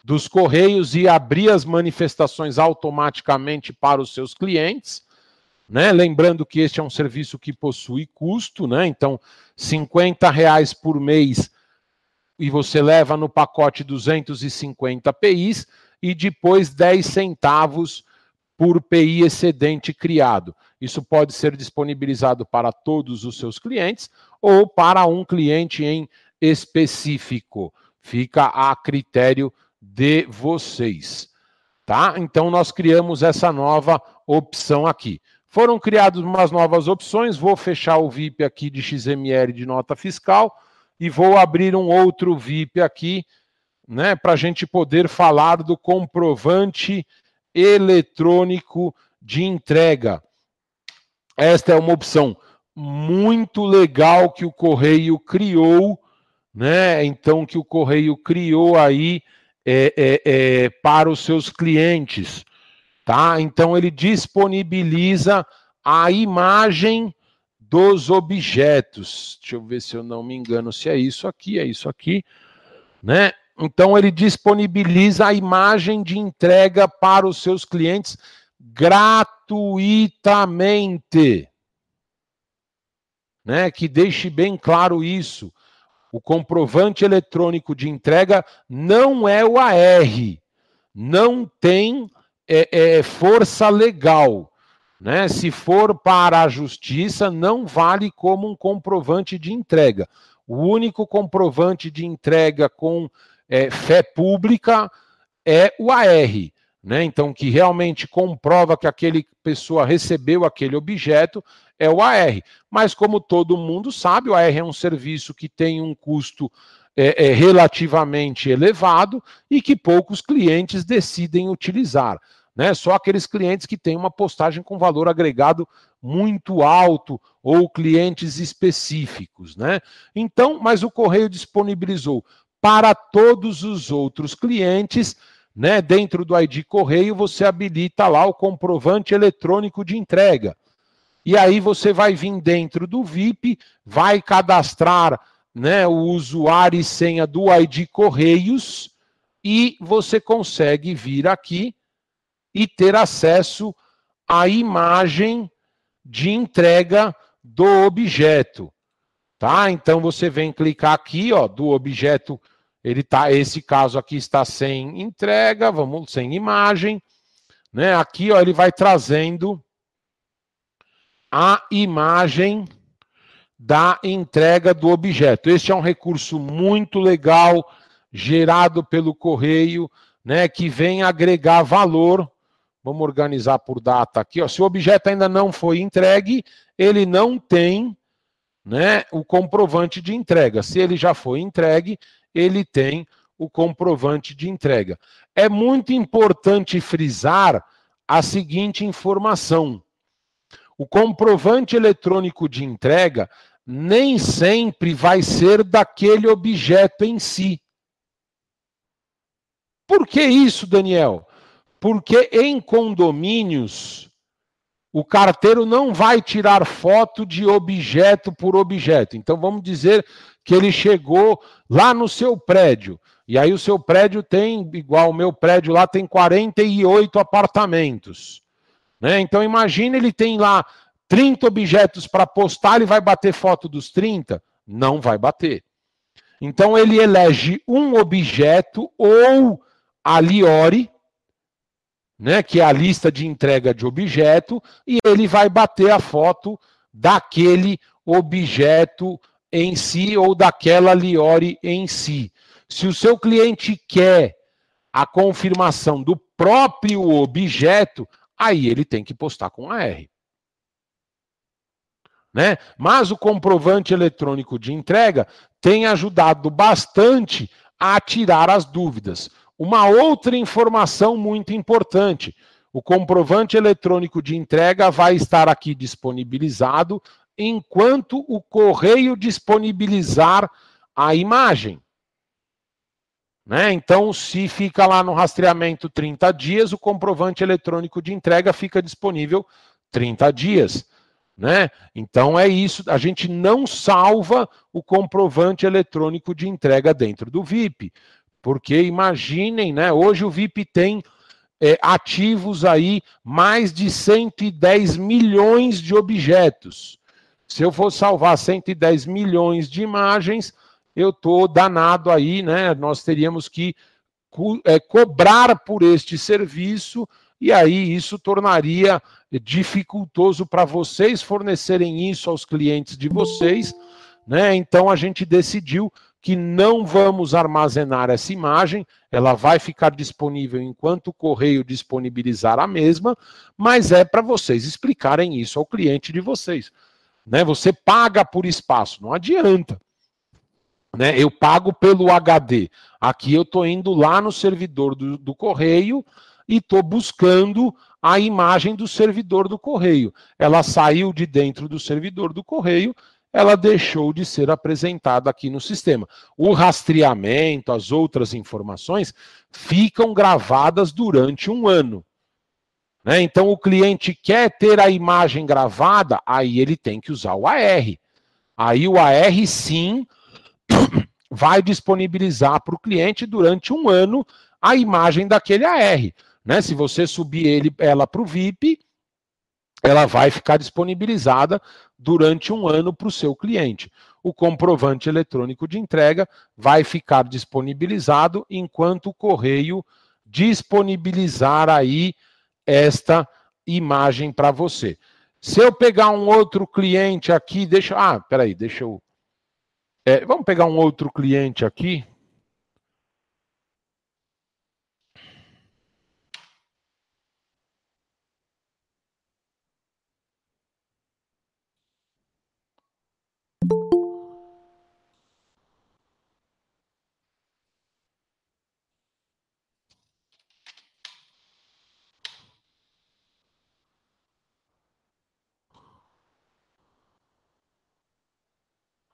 dos Correios e abrir as manifestações automaticamente para os seus clientes. Né? Lembrando que este é um serviço que possui custo, né? então 50 reais por mês e você leva no pacote 250 PIs e depois 10 centavos por PI excedente criado. Isso pode ser disponibilizado para todos os seus clientes ou para um cliente em específico. Fica a critério de vocês. Tá? Então nós criamos essa nova opção aqui. Foram criadas umas novas opções, vou fechar o VIP aqui de XML de nota fiscal e vou abrir um outro VIP aqui né, para a gente poder falar do comprovante eletrônico de entrega. Esta é uma opção muito legal que o Correio criou, né? Então, que o Correio criou aí é, é, é, para os seus clientes, tá? Então, ele disponibiliza a imagem dos objetos. Deixa eu ver se eu não me engano se é isso aqui, é isso aqui, né? Então, ele disponibiliza a imagem de entrega para os seus clientes gratuitamente. Né? Que deixe bem claro isso. O comprovante eletrônico de entrega não é o AR, não tem é, é, força legal. Né? Se for para a justiça, não vale como um comprovante de entrega. O único comprovante de entrega com é, fé pública é o AR, né? Então, que realmente comprova que aquele pessoa recebeu aquele objeto é o AR. Mas, como todo mundo sabe, o AR é um serviço que tem um custo é, é, relativamente elevado e que poucos clientes decidem utilizar. Né? Só aqueles clientes que têm uma postagem com valor agregado muito alto ou clientes específicos, né? Então, mas o correio disponibilizou para todos os outros clientes, né, dentro do ID Correio, você habilita lá o comprovante eletrônico de entrega. E aí você vai vir dentro do VIP, vai cadastrar né, o usuário e senha do ID Correios e você consegue vir aqui e ter acesso à imagem de entrega do objeto. Tá? Então você vem clicar aqui, ó, do objeto, ele tá, esse caso aqui está sem entrega, vamos sem imagem, né? Aqui, ó, ele vai trazendo a imagem da entrega do objeto. Este é um recurso muito legal gerado pelo correio, né, que vem agregar valor. Vamos organizar por data aqui, ó. Se o objeto ainda não foi entregue, ele não tem né, o comprovante de entrega. Se ele já foi entregue, ele tem o comprovante de entrega. É muito importante frisar a seguinte informação: o comprovante eletrônico de entrega nem sempre vai ser daquele objeto em si. Por que isso, Daniel? Porque em condomínios o carteiro não vai tirar foto de objeto por objeto. Então vamos dizer que ele chegou lá no seu prédio. E aí o seu prédio tem, igual o meu prédio lá, tem 48 apartamentos. Né? Então imagine ele tem lá 30 objetos para postar, ele vai bater foto dos 30? Não vai bater. Então ele elege um objeto ou a Liore, né, que é a lista de entrega de objeto, e ele vai bater a foto daquele objeto em si ou daquela Liore em si. Se o seu cliente quer a confirmação do próprio objeto, aí ele tem que postar com a R. Né? Mas o comprovante eletrônico de entrega tem ajudado bastante a tirar as dúvidas. Uma outra informação muito importante: o comprovante eletrônico de entrega vai estar aqui disponibilizado enquanto o correio disponibilizar a imagem. Né? Então, se fica lá no rastreamento 30 dias, o comprovante eletrônico de entrega fica disponível 30 dias. Né? Então é isso, a gente não salva o comprovante eletrônico de entrega dentro do VIP. Porque imaginem, né? Hoje o VIP tem é, ativos aí mais de 110 milhões de objetos. Se eu for salvar 110 milhões de imagens, eu estou danado aí, né? Nós teríamos que co é, cobrar por este serviço, e aí isso tornaria dificultoso para vocês fornecerem isso aos clientes de vocês, né? Então a gente decidiu que não vamos armazenar essa imagem, ela vai ficar disponível enquanto o correio disponibilizar a mesma, mas é para vocês explicarem isso ao cliente de vocês. Né? Você paga por espaço, não adianta. Né? Eu pago pelo HD. Aqui eu estou indo lá no servidor do, do correio e estou buscando a imagem do servidor do correio. Ela saiu de dentro do servidor do correio ela deixou de ser apresentada aqui no sistema. O rastreamento, as outras informações ficam gravadas durante um ano. Né? Então, o cliente quer ter a imagem gravada, aí ele tem que usar o AR. Aí o AR, sim, vai disponibilizar para o cliente durante um ano a imagem daquele AR. Né? Se você subir ele, ela para o VIP, ela vai ficar disponibilizada durante um ano para o seu cliente. O comprovante eletrônico de entrega vai ficar disponibilizado enquanto o correio disponibilizar aí esta imagem para você. Se eu pegar um outro cliente aqui, deixa. Ah, peraí, deixa eu. É, vamos pegar um outro cliente aqui.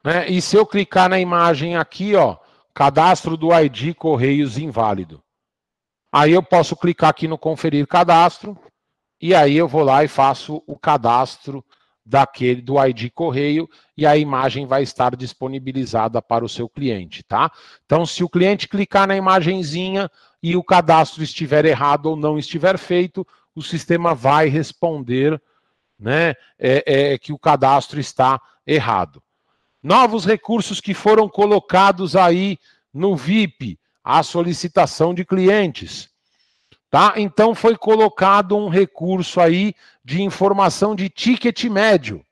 Né? E se eu clicar na imagem aqui, ó, cadastro do ID Correios inválido. Aí eu posso clicar aqui no conferir cadastro e aí eu vou lá e faço o cadastro daquele do ID Correio e a imagem vai estar disponibilizada para o seu cliente, tá? Então, se o cliente clicar na imagenzinha e o cadastro estiver errado ou não estiver feito, o sistema vai responder, né, é, é que o cadastro está errado. Novos recursos que foram colocados aí no VIP, a solicitação de clientes. Tá? Então foi colocado um recurso aí de informação de ticket médio.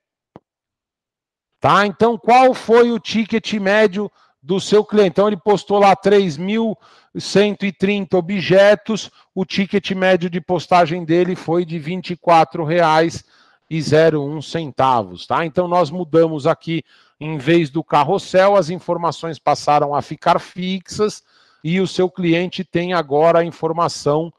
Tá? Então qual foi o ticket médio do seu cliente? Então ele postou lá 3.130 objetos, o ticket médio de postagem dele foi de R$ 24,01 tá? Então nós mudamos aqui em vez do carrossel, as informações passaram a ficar fixas e o seu cliente tem agora a informação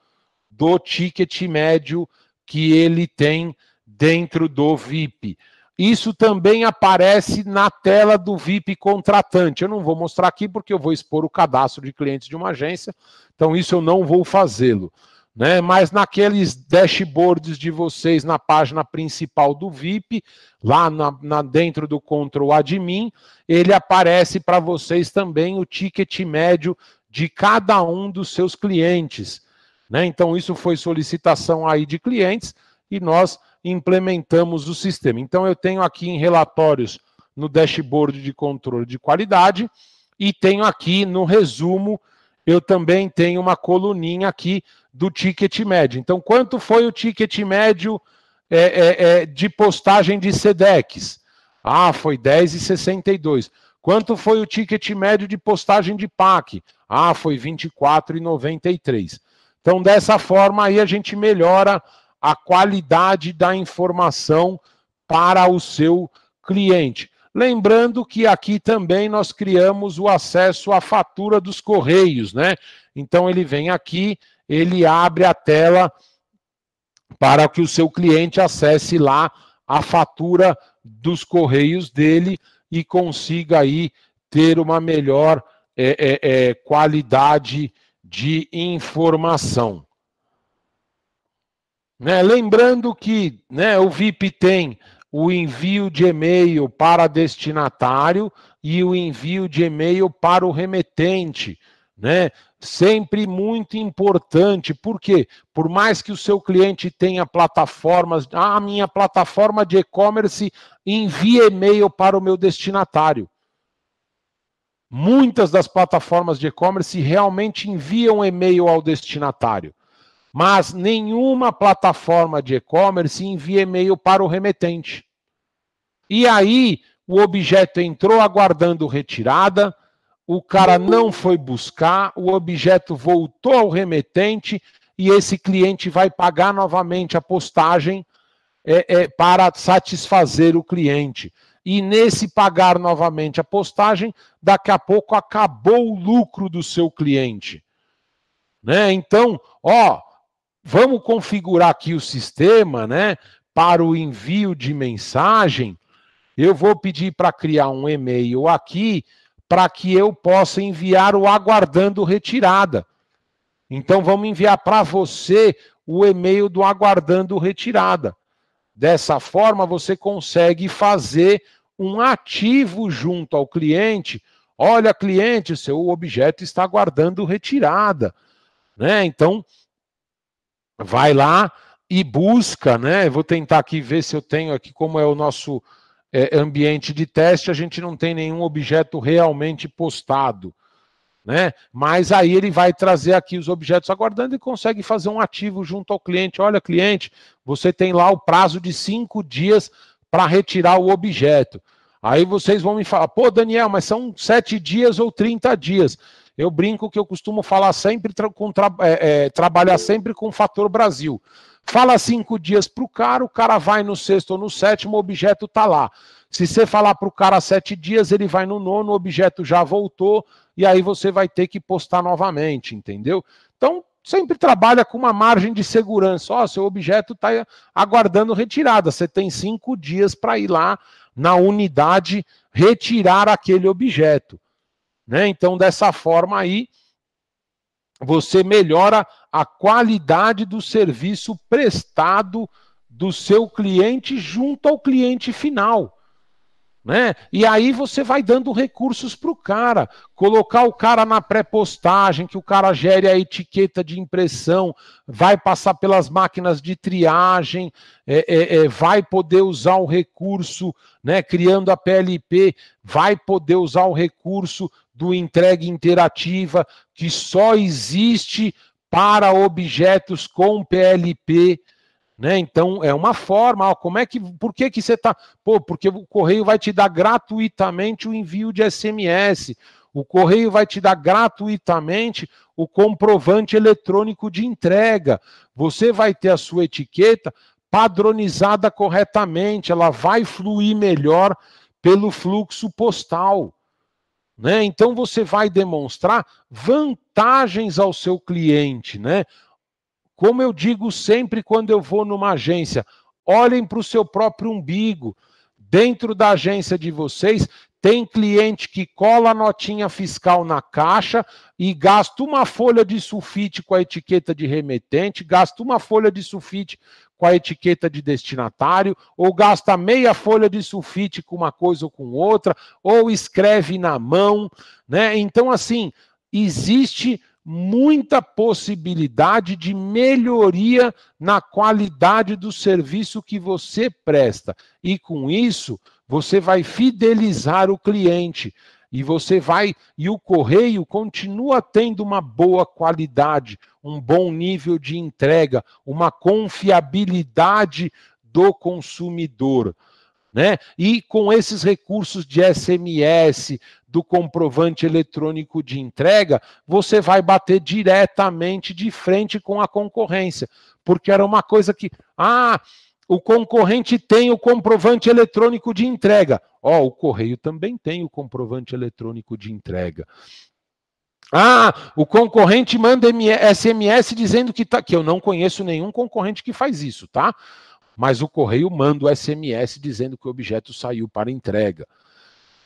do ticket médio que ele tem dentro do VIP. Isso também aparece na tela do VIP contratante. Eu não vou mostrar aqui porque eu vou expor o cadastro de clientes de uma agência, então isso eu não vou fazê-lo. Né? Mas naqueles dashboards de vocês na página principal do VIP, lá na, na dentro do Control Admin, ele aparece para vocês também o ticket médio de cada um dos seus clientes. Né? Então, isso foi solicitação aí de clientes e nós implementamos o sistema. Então, eu tenho aqui em relatórios no dashboard de controle de qualidade e tenho aqui no resumo, eu também tenho uma coluninha aqui do ticket médio. Então, quanto foi o ticket médio é, é, é, de postagem de SEDEX? Ah, foi 10,62. Quanto foi o ticket médio de postagem de PAC? Ah, foi 24,93. Então, dessa forma aí a gente melhora a qualidade da informação para o seu cliente. Lembrando que aqui também nós criamos o acesso à fatura dos correios, né? Então ele vem aqui, ele abre a tela para que o seu cliente acesse lá a fatura dos correios dele e consiga aí ter uma melhor é, é, é, qualidade de informação. Né? Lembrando que né, o VIP tem o envio de e-mail para destinatário e o envio de e-mail para o remetente, né? Sempre muito importante, porque por mais que o seu cliente tenha plataformas, ah, a minha plataforma de e-commerce envia e-mail para o meu destinatário. Muitas das plataformas de e-commerce realmente enviam e-mail ao destinatário, mas nenhuma plataforma de e-commerce envia e-mail para o remetente. E aí, o objeto entrou aguardando retirada, o cara não foi buscar, o objeto voltou ao remetente e esse cliente vai pagar novamente a postagem é, é, para satisfazer o cliente e nesse pagar novamente a postagem, daqui a pouco acabou o lucro do seu cliente. Né? Então, ó, vamos configurar aqui o sistema, né, para o envio de mensagem. Eu vou pedir para criar um e-mail aqui para que eu possa enviar o aguardando retirada. Então vamos enviar para você o e-mail do aguardando retirada. Dessa forma você consegue fazer um ativo junto ao cliente. Olha, cliente, seu objeto está aguardando retirada. Né? Então, vai lá e busca, né? Vou tentar aqui ver se eu tenho aqui como é o nosso é, ambiente de teste, a gente não tem nenhum objeto realmente postado. Né? Mas aí ele vai trazer aqui os objetos aguardando e consegue fazer um ativo junto ao cliente. Olha, cliente, você tem lá o prazo de cinco dias para retirar o objeto. Aí vocês vão me falar, pô, Daniel, mas são sete dias ou 30 dias. Eu brinco que eu costumo falar sempre, com tra é, é, trabalhar sempre com o fator Brasil. Fala cinco dias para o cara, o cara vai no sexto ou no sétimo, o objeto está lá. Se você falar para o cara sete dias, ele vai no nono, o objeto já voltou, e aí você vai ter que postar novamente, entendeu? Então, sempre trabalha com uma margem de segurança. Ó, seu objeto está aguardando retirada. Você tem cinco dias para ir lá na unidade retirar aquele objeto. Né? Então, dessa forma aí, você melhora a qualidade do serviço prestado do seu cliente junto ao cliente final. Né? E aí você vai dando recursos para o cara, colocar o cara na pré-postagem, que o cara gere a etiqueta de impressão, vai passar pelas máquinas de triagem, é, é, é, vai poder usar o recurso, né, criando a PLP, vai poder usar o recurso do entrega interativa, que só existe para objetos com PLP. Né? Então é uma forma, ó, como é que, por que que você está, pô, porque o correio vai te dar gratuitamente o envio de SMS, o correio vai te dar gratuitamente o comprovante eletrônico de entrega. Você vai ter a sua etiqueta padronizada corretamente, ela vai fluir melhor pelo fluxo postal. Né? Então você vai demonstrar vantagens ao seu cliente, né? Como eu digo sempre quando eu vou numa agência, olhem para o seu próprio umbigo. Dentro da agência de vocês, tem cliente que cola a notinha fiscal na caixa e gasta uma folha de sulfite com a etiqueta de remetente, gasta uma folha de sulfite com a etiqueta de destinatário, ou gasta meia folha de sulfite com uma coisa ou com outra, ou escreve na mão, né? Então, assim, existe muita possibilidade de melhoria na qualidade do serviço que você presta. E com isso, você vai fidelizar o cliente. E você vai. E o correio continua tendo uma boa qualidade, um bom nível de entrega, uma confiabilidade do consumidor. Né? E com esses recursos de SMS, do comprovante eletrônico de entrega, você vai bater diretamente de frente com a concorrência. Porque era uma coisa que, ah, o concorrente tem o comprovante eletrônico de entrega. Ó, oh, o correio também tem o comprovante eletrônico de entrega. Ah, o concorrente manda SMS dizendo que tá, que eu não conheço nenhum concorrente que faz isso, tá? Mas o correio manda o SMS dizendo que o objeto saiu para entrega.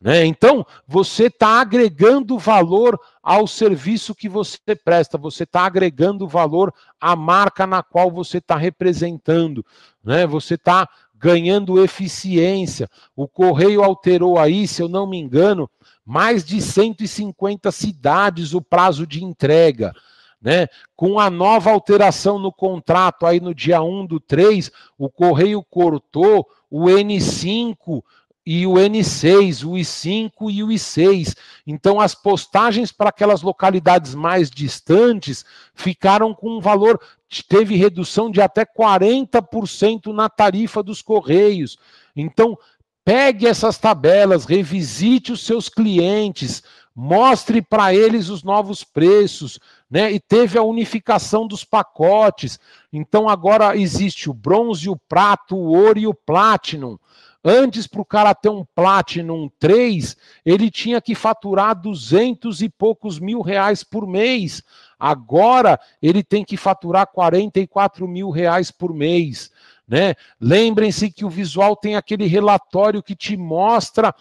Né? Então, você está agregando valor ao serviço que você presta, você está agregando valor à marca na qual você está representando, né? você está ganhando eficiência. O Correio alterou aí, se eu não me engano, mais de 150 cidades o prazo de entrega. Né? Com a nova alteração no contrato, aí no dia 1 do 3, o Correio cortou o N5 e o N6, o I5 e o I6. Então, as postagens para aquelas localidades mais distantes ficaram com um valor, teve redução de até 40% na tarifa dos Correios. Então, pegue essas tabelas, revisite os seus clientes, mostre para eles os novos preços, né? E teve a unificação dos pacotes. Então agora existe o bronze, o prato, o ouro e o platinum. Antes, para o cara ter um Platinum 3, ele tinha que faturar duzentos e poucos mil reais por mês. Agora, ele tem que faturar 44 mil reais por mês. Né? Lembrem-se que o visual tem aquele relatório que te mostra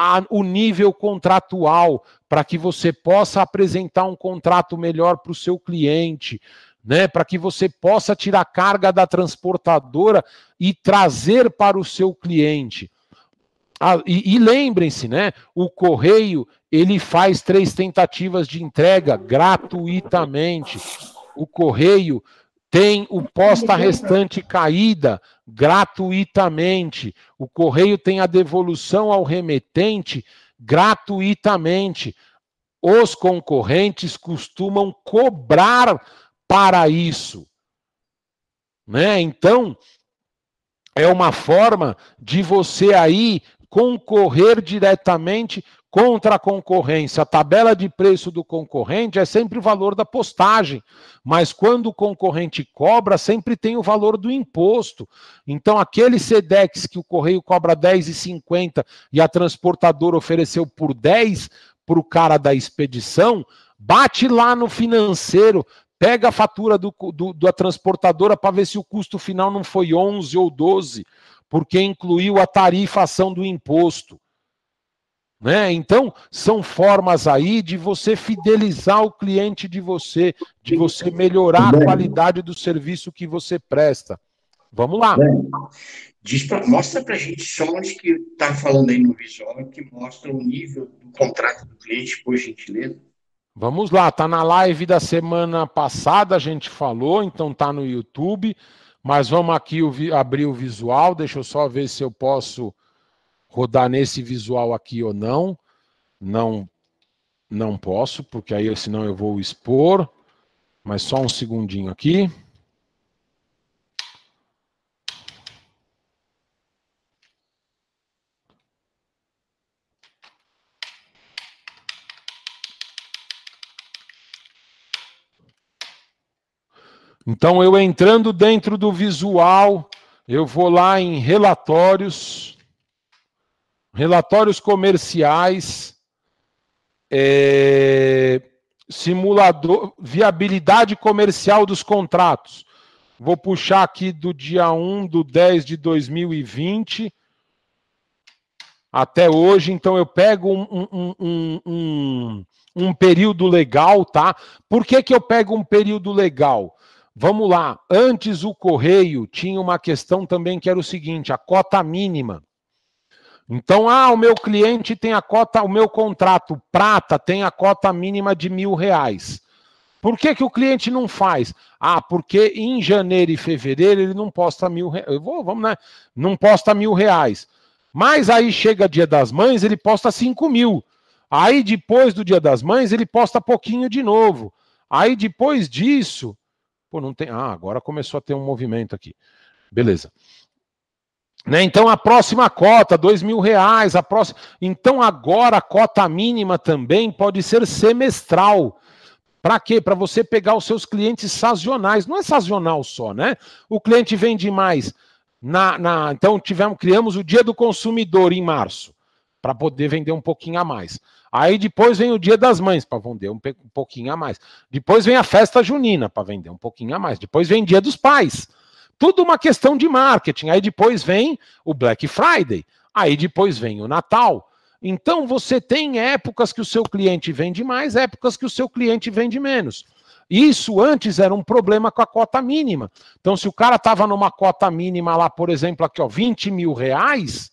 a, o nível contratual, para que você possa apresentar um contrato melhor para o seu cliente né, para que você possa tirar carga da transportadora e trazer para o seu cliente. Ah, e, e lembrem-se, né? O correio ele faz três tentativas de entrega gratuitamente. O correio tem o posta restante caída gratuitamente. O correio tem a devolução ao remetente gratuitamente. Os concorrentes costumam cobrar para isso. Né? Então, é uma forma de você aí concorrer diretamente contra a concorrência. A tabela de preço do concorrente é sempre o valor da postagem, mas quando o concorrente cobra, sempre tem o valor do imposto. Então, aquele SEDEX que o correio cobra 10,50 e a transportadora ofereceu por 10 para o cara da expedição, bate lá no financeiro, Pega a fatura do, do, da transportadora para ver se o custo final não foi 11 ou 12, porque incluiu a tarifação do imposto. Né? Então, são formas aí de você fidelizar o cliente de você, de você melhorar a qualidade do serviço que você presta. Vamos lá. Diz pra, mostra para a gente só onde que está falando aí no visual, que mostra o nível do contrato do cliente, por gentileza. Vamos lá, tá na live da semana passada, a gente falou, então tá no YouTube, mas vamos aqui abrir o visual, deixa eu só ver se eu posso rodar nesse visual aqui ou não. Não não posso, porque aí senão eu vou expor. Mas só um segundinho aqui. Então, eu entrando dentro do visual, eu vou lá em relatórios, relatórios comerciais, é, simulador, viabilidade comercial dos contratos. Vou puxar aqui do dia 1 do 10 de 2020 até hoje. Então, eu pego um, um, um, um, um período legal, tá? Por que, que eu pego um período legal? Vamos lá. Antes o correio tinha uma questão também que era o seguinte: a cota mínima. Então, ah, o meu cliente tem a cota, o meu contrato prata tem a cota mínima de mil reais. Por que, que o cliente não faz? Ah, porque em janeiro e fevereiro ele não posta mil reais. Vamos, né? Não posta mil reais. Mas aí chega dia das mães, ele posta cinco mil. Aí depois do dia das mães, ele posta pouquinho de novo. Aí depois disso, Pô, não tem. Ah, agora começou a ter um movimento aqui. Beleza. Né? Então a próxima cota, dois mil reais. A próxima... Então agora a cota mínima também pode ser semestral. Para quê? Para você pegar os seus clientes sazonais. Não é sazonal só, né? O cliente vende mais. Na, na... Então tivemos, criamos o dia do consumidor em março, para poder vender um pouquinho a mais. Aí depois vem o Dia das Mães para vender um, pouquinho a mais. Depois vem a festa junina para vender um pouquinho a mais. Depois vem Dia dos Pais. Tudo uma questão de marketing. Aí depois vem o Black Friday. Aí depois vem o Natal. Então você tem épocas que o seu cliente vende mais, épocas que o seu cliente vende menos. Isso antes era um problema com a cota mínima. Então, se o cara estava numa cota mínima lá, por exemplo, aqui, ó, 20 mil reais,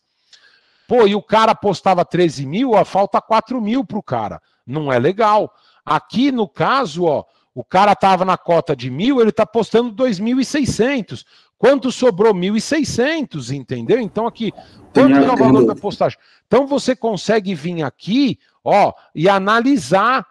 Pô, e o cara postava 13 mil, ó, falta 4 mil para o cara. Não é legal. Aqui, no caso, ó, o cara tava na cota de mil, ele está postando 2.600. Quanto sobrou? 1.600, entendeu? Então aqui, quanto é o valor da postagem? Então você consegue vir aqui, ó, e analisar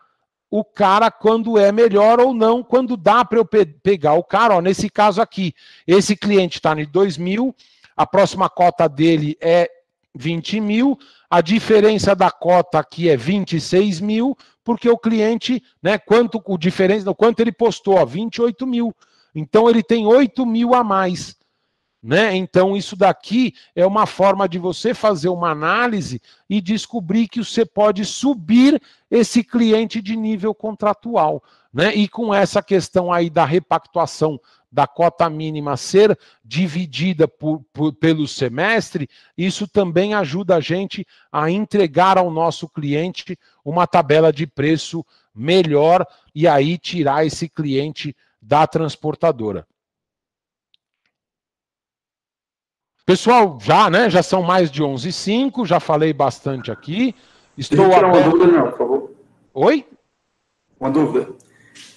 o cara quando é melhor ou não, quando dá para eu pe pegar o cara, ó, nesse caso aqui, esse cliente está em 2 mil, a próxima cota dele é 20 mil, a diferença da cota aqui é 26 mil, porque o cliente, né, quanto o diferença, quanto ele postou, ó, 28 mil. Então ele tem 8 mil a mais. Né? Então, isso daqui é uma forma de você fazer uma análise e descobrir que você pode subir esse cliente de nível contratual. Né? E com essa questão aí da repactuação da cota mínima ser dividida por, por, pelo semestre, isso também ajuda a gente a entregar ao nosso cliente uma tabela de preço melhor e aí tirar esse cliente da transportadora. Pessoal, já, né? Já são mais de 11 h já falei bastante aqui. Estou aberto... uma dúvida, não, por favor. Oi? Uma dúvida.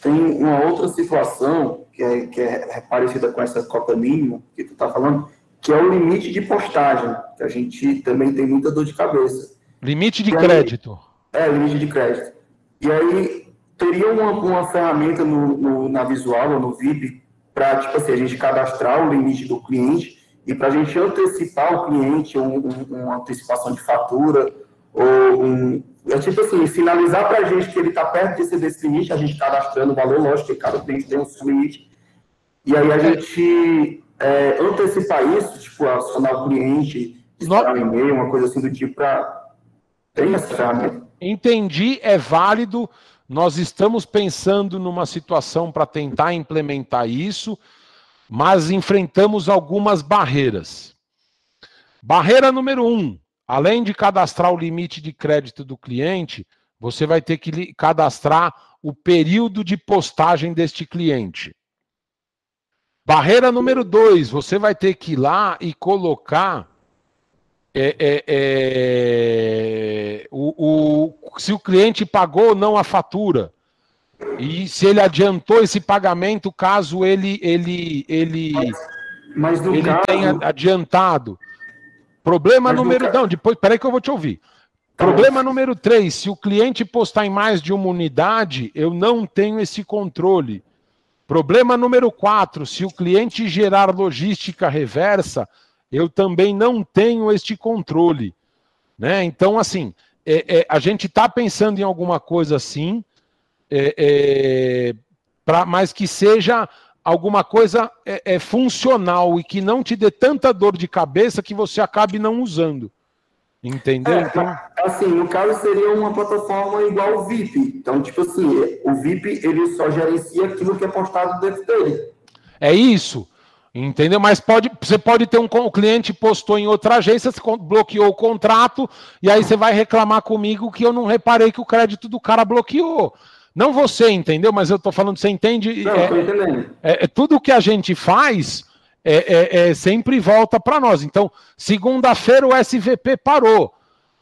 Tem uma outra situação que é, que é parecida com essa cota mínima que tu está falando, que é o limite de postagem, que a gente também tem muita dor de cabeça. Limite de crédito. É, limite de crédito. E aí, teria uma, uma ferramenta no, no, na Visual ou no VIP para, tipo assim, a gente cadastrar o limite do cliente e para a gente antecipar o cliente, um, um, uma antecipação de fatura, ou um, é tipo assim, sinalizar para a gente que ele está perto desse, desse limite, a gente cadastrando o valor, lógico que cada cliente tem um limite, e aí a gente é, antecipar isso, tipo, acionar o cliente, esperar um e-mail, uma coisa assim do tipo, para ter essa ferramenta. Entendi, é válido. Nós estamos pensando numa situação para tentar implementar isso, mas enfrentamos algumas barreiras. Barreira número um: além de cadastrar o limite de crédito do cliente, você vai ter que cadastrar o período de postagem deste cliente. Barreira número dois, você vai ter que ir lá e colocar é, é, é, o, o, se o cliente pagou ou não a fatura. E se ele adiantou esse pagamento, caso ele ele ele, Mas no ele caso, tenha adiantado. Problema Mas número. Não, depois, peraí que eu vou te ouvir. Tá Problema número 3, se o cliente postar em mais de uma unidade, eu não tenho esse controle. Problema número 4, se o cliente gerar logística reversa, eu também não tenho este controle. Né? Então, assim, é, é, a gente está pensando em alguma coisa assim, é, é, pra, mas que seja alguma coisa é, é, funcional e que não te dê tanta dor de cabeça que você acabe não usando. Entendeu? É, Então, assim, no caso seria uma plataforma igual o VIP. Então, tipo assim, o VIP ele só gerencia aquilo que é postado dentro dele. É isso. Entendeu? Mas pode, você pode ter um o cliente postou em outra agência, bloqueou o contrato, e aí você vai reclamar comigo que eu não reparei que o crédito do cara bloqueou. Não você, entendeu? Mas eu tô falando, você entende? Não, É- entendendo. é, é tudo que a gente faz é, é- é sempre volta para nós. Então, segunda-feira o SVP parou,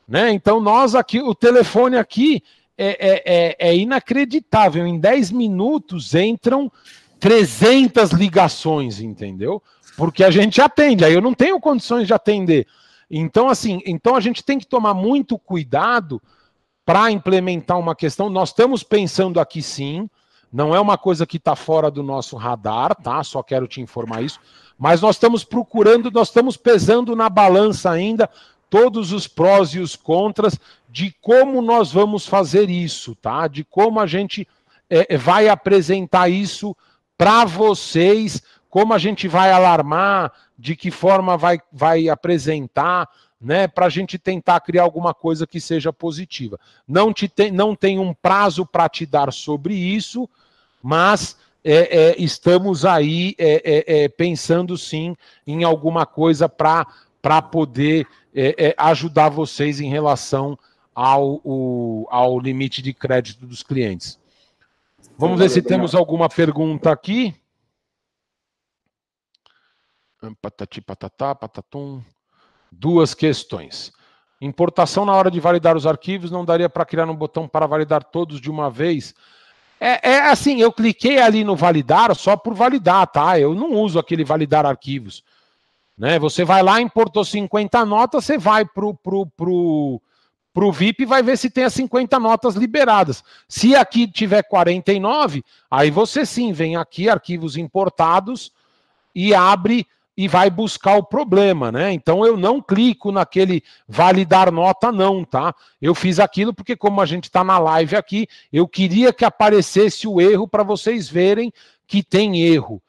né? Então nós aqui, o telefone aqui é, é- é- é inacreditável. Em 10 minutos entram 300 ligações, entendeu? Porque a gente atende. Aí eu não tenho condições de atender. Então, assim, então a gente tem que tomar muito cuidado para implementar uma questão. Nós estamos pensando aqui sim. Não é uma coisa que está fora do nosso radar, tá? Só quero te informar isso. Mas nós estamos procurando, nós estamos pesando na balança ainda todos os prós e os contras de como nós vamos fazer isso, tá? De como a gente é, vai apresentar isso para vocês, como a gente vai alarmar, de que forma vai, vai apresentar, né? Para a gente tentar criar alguma coisa que seja positiva. Não, te tem, não tem um prazo para te dar sobre isso, mas é, é, estamos aí é, é, é, pensando sim em alguma coisa para poder é, ajudar vocês em relação ao, o- ao limite de crédito dos clientes. Vamos ver se temos alguma pergunta aqui. Patati patatá, patatum. Duas questões. Importação na hora de validar os arquivos, não daria para criar um botão para validar todos de uma vez? É, é assim, eu cliquei ali no validar só por validar, tá? Eu não uso aquele validar arquivos. Né? Você vai lá, importou 50 notas, você vai pro, pro, pro, pro VIP e vai ver se tem as 50 notas liberadas. Se aqui tiver 49, aí você sim vem aqui, arquivos importados, e abre e vai buscar o problema, né? Então eu não clico naquele validar nota, não, tá? Eu fiz aquilo porque, como a gente está na live aqui, eu queria que aparecesse o erro para vocês verem que tem erro,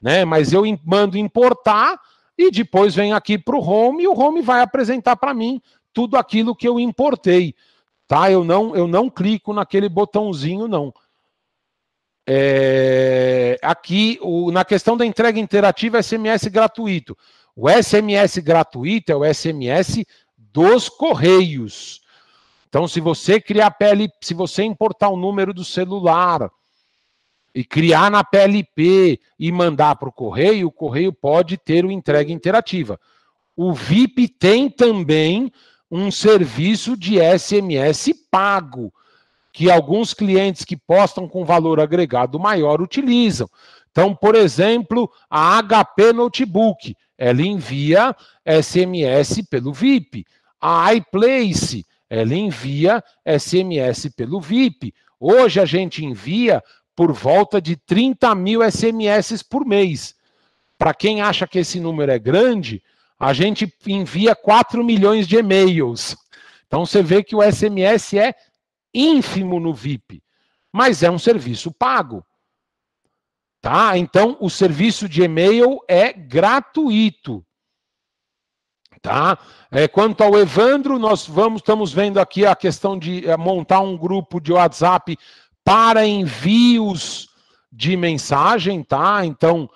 né? Mas eu mando importar e depois vem aqui para o home e o home vai apresentar para mim tudo aquilo que eu importei, tá? Eu não, eu não clico naquele botãozinho, não. É, aqui, o- na questão da entrega interativa, SMS gratuito. O SMS gratuito é o SMS dos Correios. Então, se você criar PL, se você importar o número do celular e criar na PLP e mandar para o Correio, o Correio pode ter o entrega interativa. O VIP tem também um serviço de SMS pago que alguns clientes que postam com valor agregado maior utilizam. Então, por exemplo, a HP Notebook, ela envia SMS pelo VIP. A iPlace, ela envia SMS pelo VIP. Hoje a gente envia por volta de 30 mil SMS por mês. Para quem acha que esse número é grande, a gente envia 4 milhões de e-mails. Então você vê que o SMS é ínfimo no VIP, mas é um serviço pago. Tá? Então o serviço de e-mail é gratuito. Tá? É, quanto ao Evandro, nós vamos estamos vendo aqui a questão de é, montar um grupo de WhatsApp para envios de mensagem, tá? Então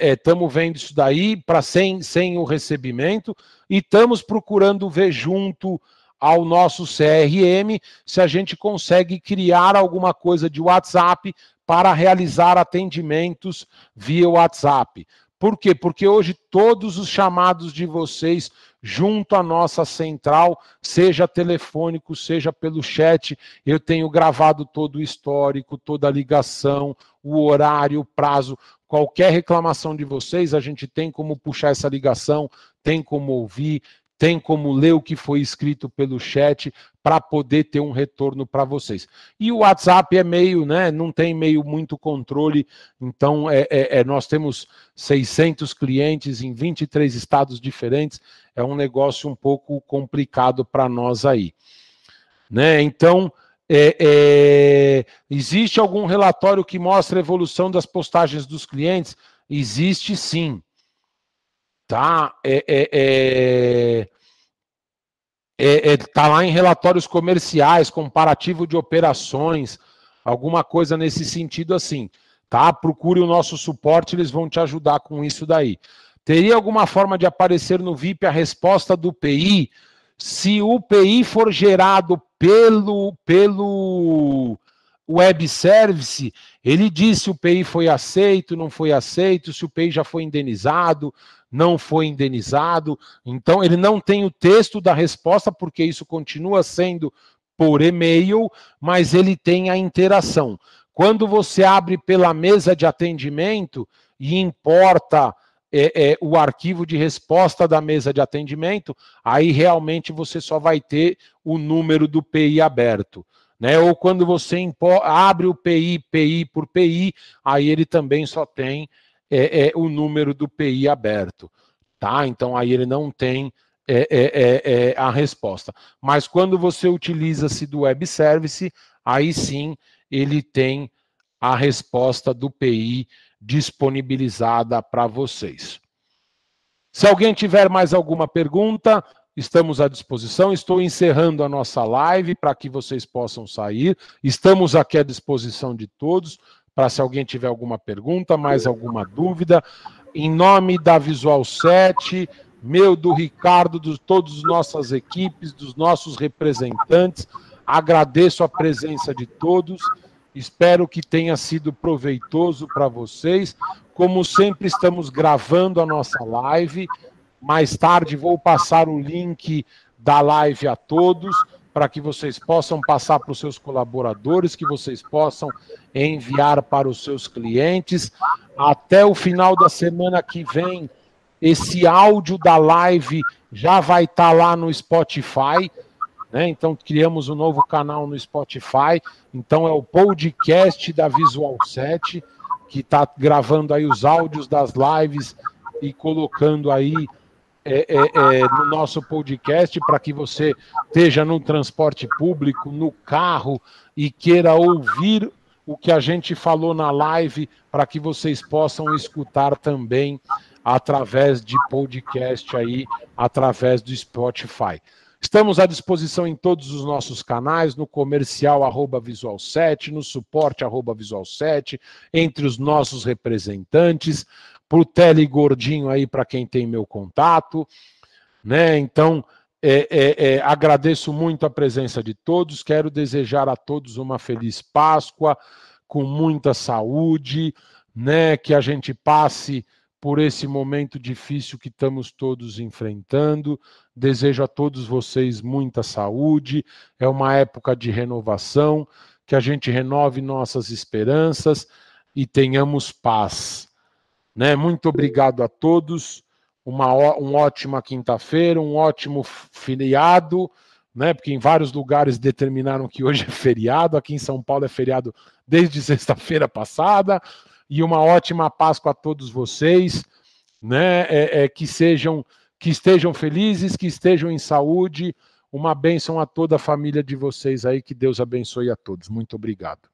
estamos vendo isso daí para sem, sem o recebimento e estamos procurando ver junto ao nosso CRM se a gente consegue criar alguma coisa de WhatsApp para realizar atendimentos via WhatsApp. Por quê? Porque hoje todos os chamados de vocês junto à nossa central, seja telefônico, seja pelo chat, eu tenho gravado todo o histórico, toda a ligação, o horário, o prazo, qualquer reclamação de vocês, a gente tem como puxar essa ligação, tem como ouvir, tem como ler o que foi escrito pelo chat para poder ter um retorno para vocês. E o WhatsApp é meio, né? Não tem meio muito controle, então é, é, é, nós temos 600 clientes em 23 estados diferentes, é um negócio um pouco complicado para nós aí. Né? Então, é, é, existe algum relatório que mostra a evolução das postagens dos clientes? Existe sim. Tá? É, é, é é, tá lá em relatórios comerciais, comparativo de operações, alguma coisa nesse sentido assim, tá? Procure o nosso suporte, eles vão te ajudar com isso daí. Teria alguma forma de aparecer no VIP a resposta do PI? Se o PI for gerado pelo, pelo web service, ele diz se o PI foi aceito, não foi aceito, se o PI já foi indenizado, não foi indenizado. Então, ele não tem o texto da resposta, porque isso continua sendo por e-mail, mas ele tem a interação. Quando você abre pela mesa de atendimento e importa é, é, o arquivo de resposta da mesa de atendimento, aí realmente você só vai ter o número do PI aberto. Né? Ou quando você abre o PI, PI por PI, aí ele também só tem é, é, o número do PI aberto. Tá? Então aí ele não tem é, é, é, é, a resposta. Mas quando você utiliza-se do web service, aí sim ele tem a resposta do PI disponibilizada para vocês. Se alguém tiver mais alguma pergunta, estamos à disposição. Estou encerrando a nossa live para que vocês possam sair. Estamos aqui à disposição de todos para se alguém tiver alguma pergunta, mais alguma dúvida. Em nome da Visual 7, meu, do Ricardo, de todas as nossas equipes, dos nossos representantes, agradeço a presença de todos. Espero que tenha sido proveitoso para vocês. Como sempre, estamos gravando a nossa live. Mais tarde vou passar o link da live a todos para que vocês possam passar para os seus colaboradores, que vocês possam enviar para os seus clientes. Até o final da semana que vem, esse áudio da live já vai estar tá lá no Spotify. Né? Então, criamos um novo canal no Spotify. Então, é o podcast da Visual 7, que está gravando aí os áudios das lives e colocando aí é, é, é, no nosso podcast para que você esteja no transporte público, no carro e queira ouvir o que a gente falou na live para que vocês possam escutar também através de podcast aí, através do Spotify. Estamos à disposição em todos os nossos canais, no comercial arroba Visual 7, no suporte arroba Visual 7, entre os nossos representantes para o Tele Gordinho aí, para quem tem meu contato. Né? Então, é, é, é, agradeço muito a presença de todos, quero desejar a todos uma feliz Páscoa, com muita saúde, né? que a gente passe por esse momento difícil que estamos todos enfrentando. Desejo a todos vocês muita saúde, é uma época de renovação, que a gente renove nossas esperanças e tenhamos paz. Né? Muito obrigado a todos. Uma, uma ótima quinta-feira, um ótimo feriado, né? Porque em vários lugares determinaram que hoje é feriado. Aqui em São Paulo é feriado desde sexta-feira passada. E uma ótima Páscoa a todos vocês, né? É, é, que sejam, que estejam felizes, que estejam em saúde. Uma bênção a toda a família de vocês aí. Que Deus abençoe a todos. Muito obrigado.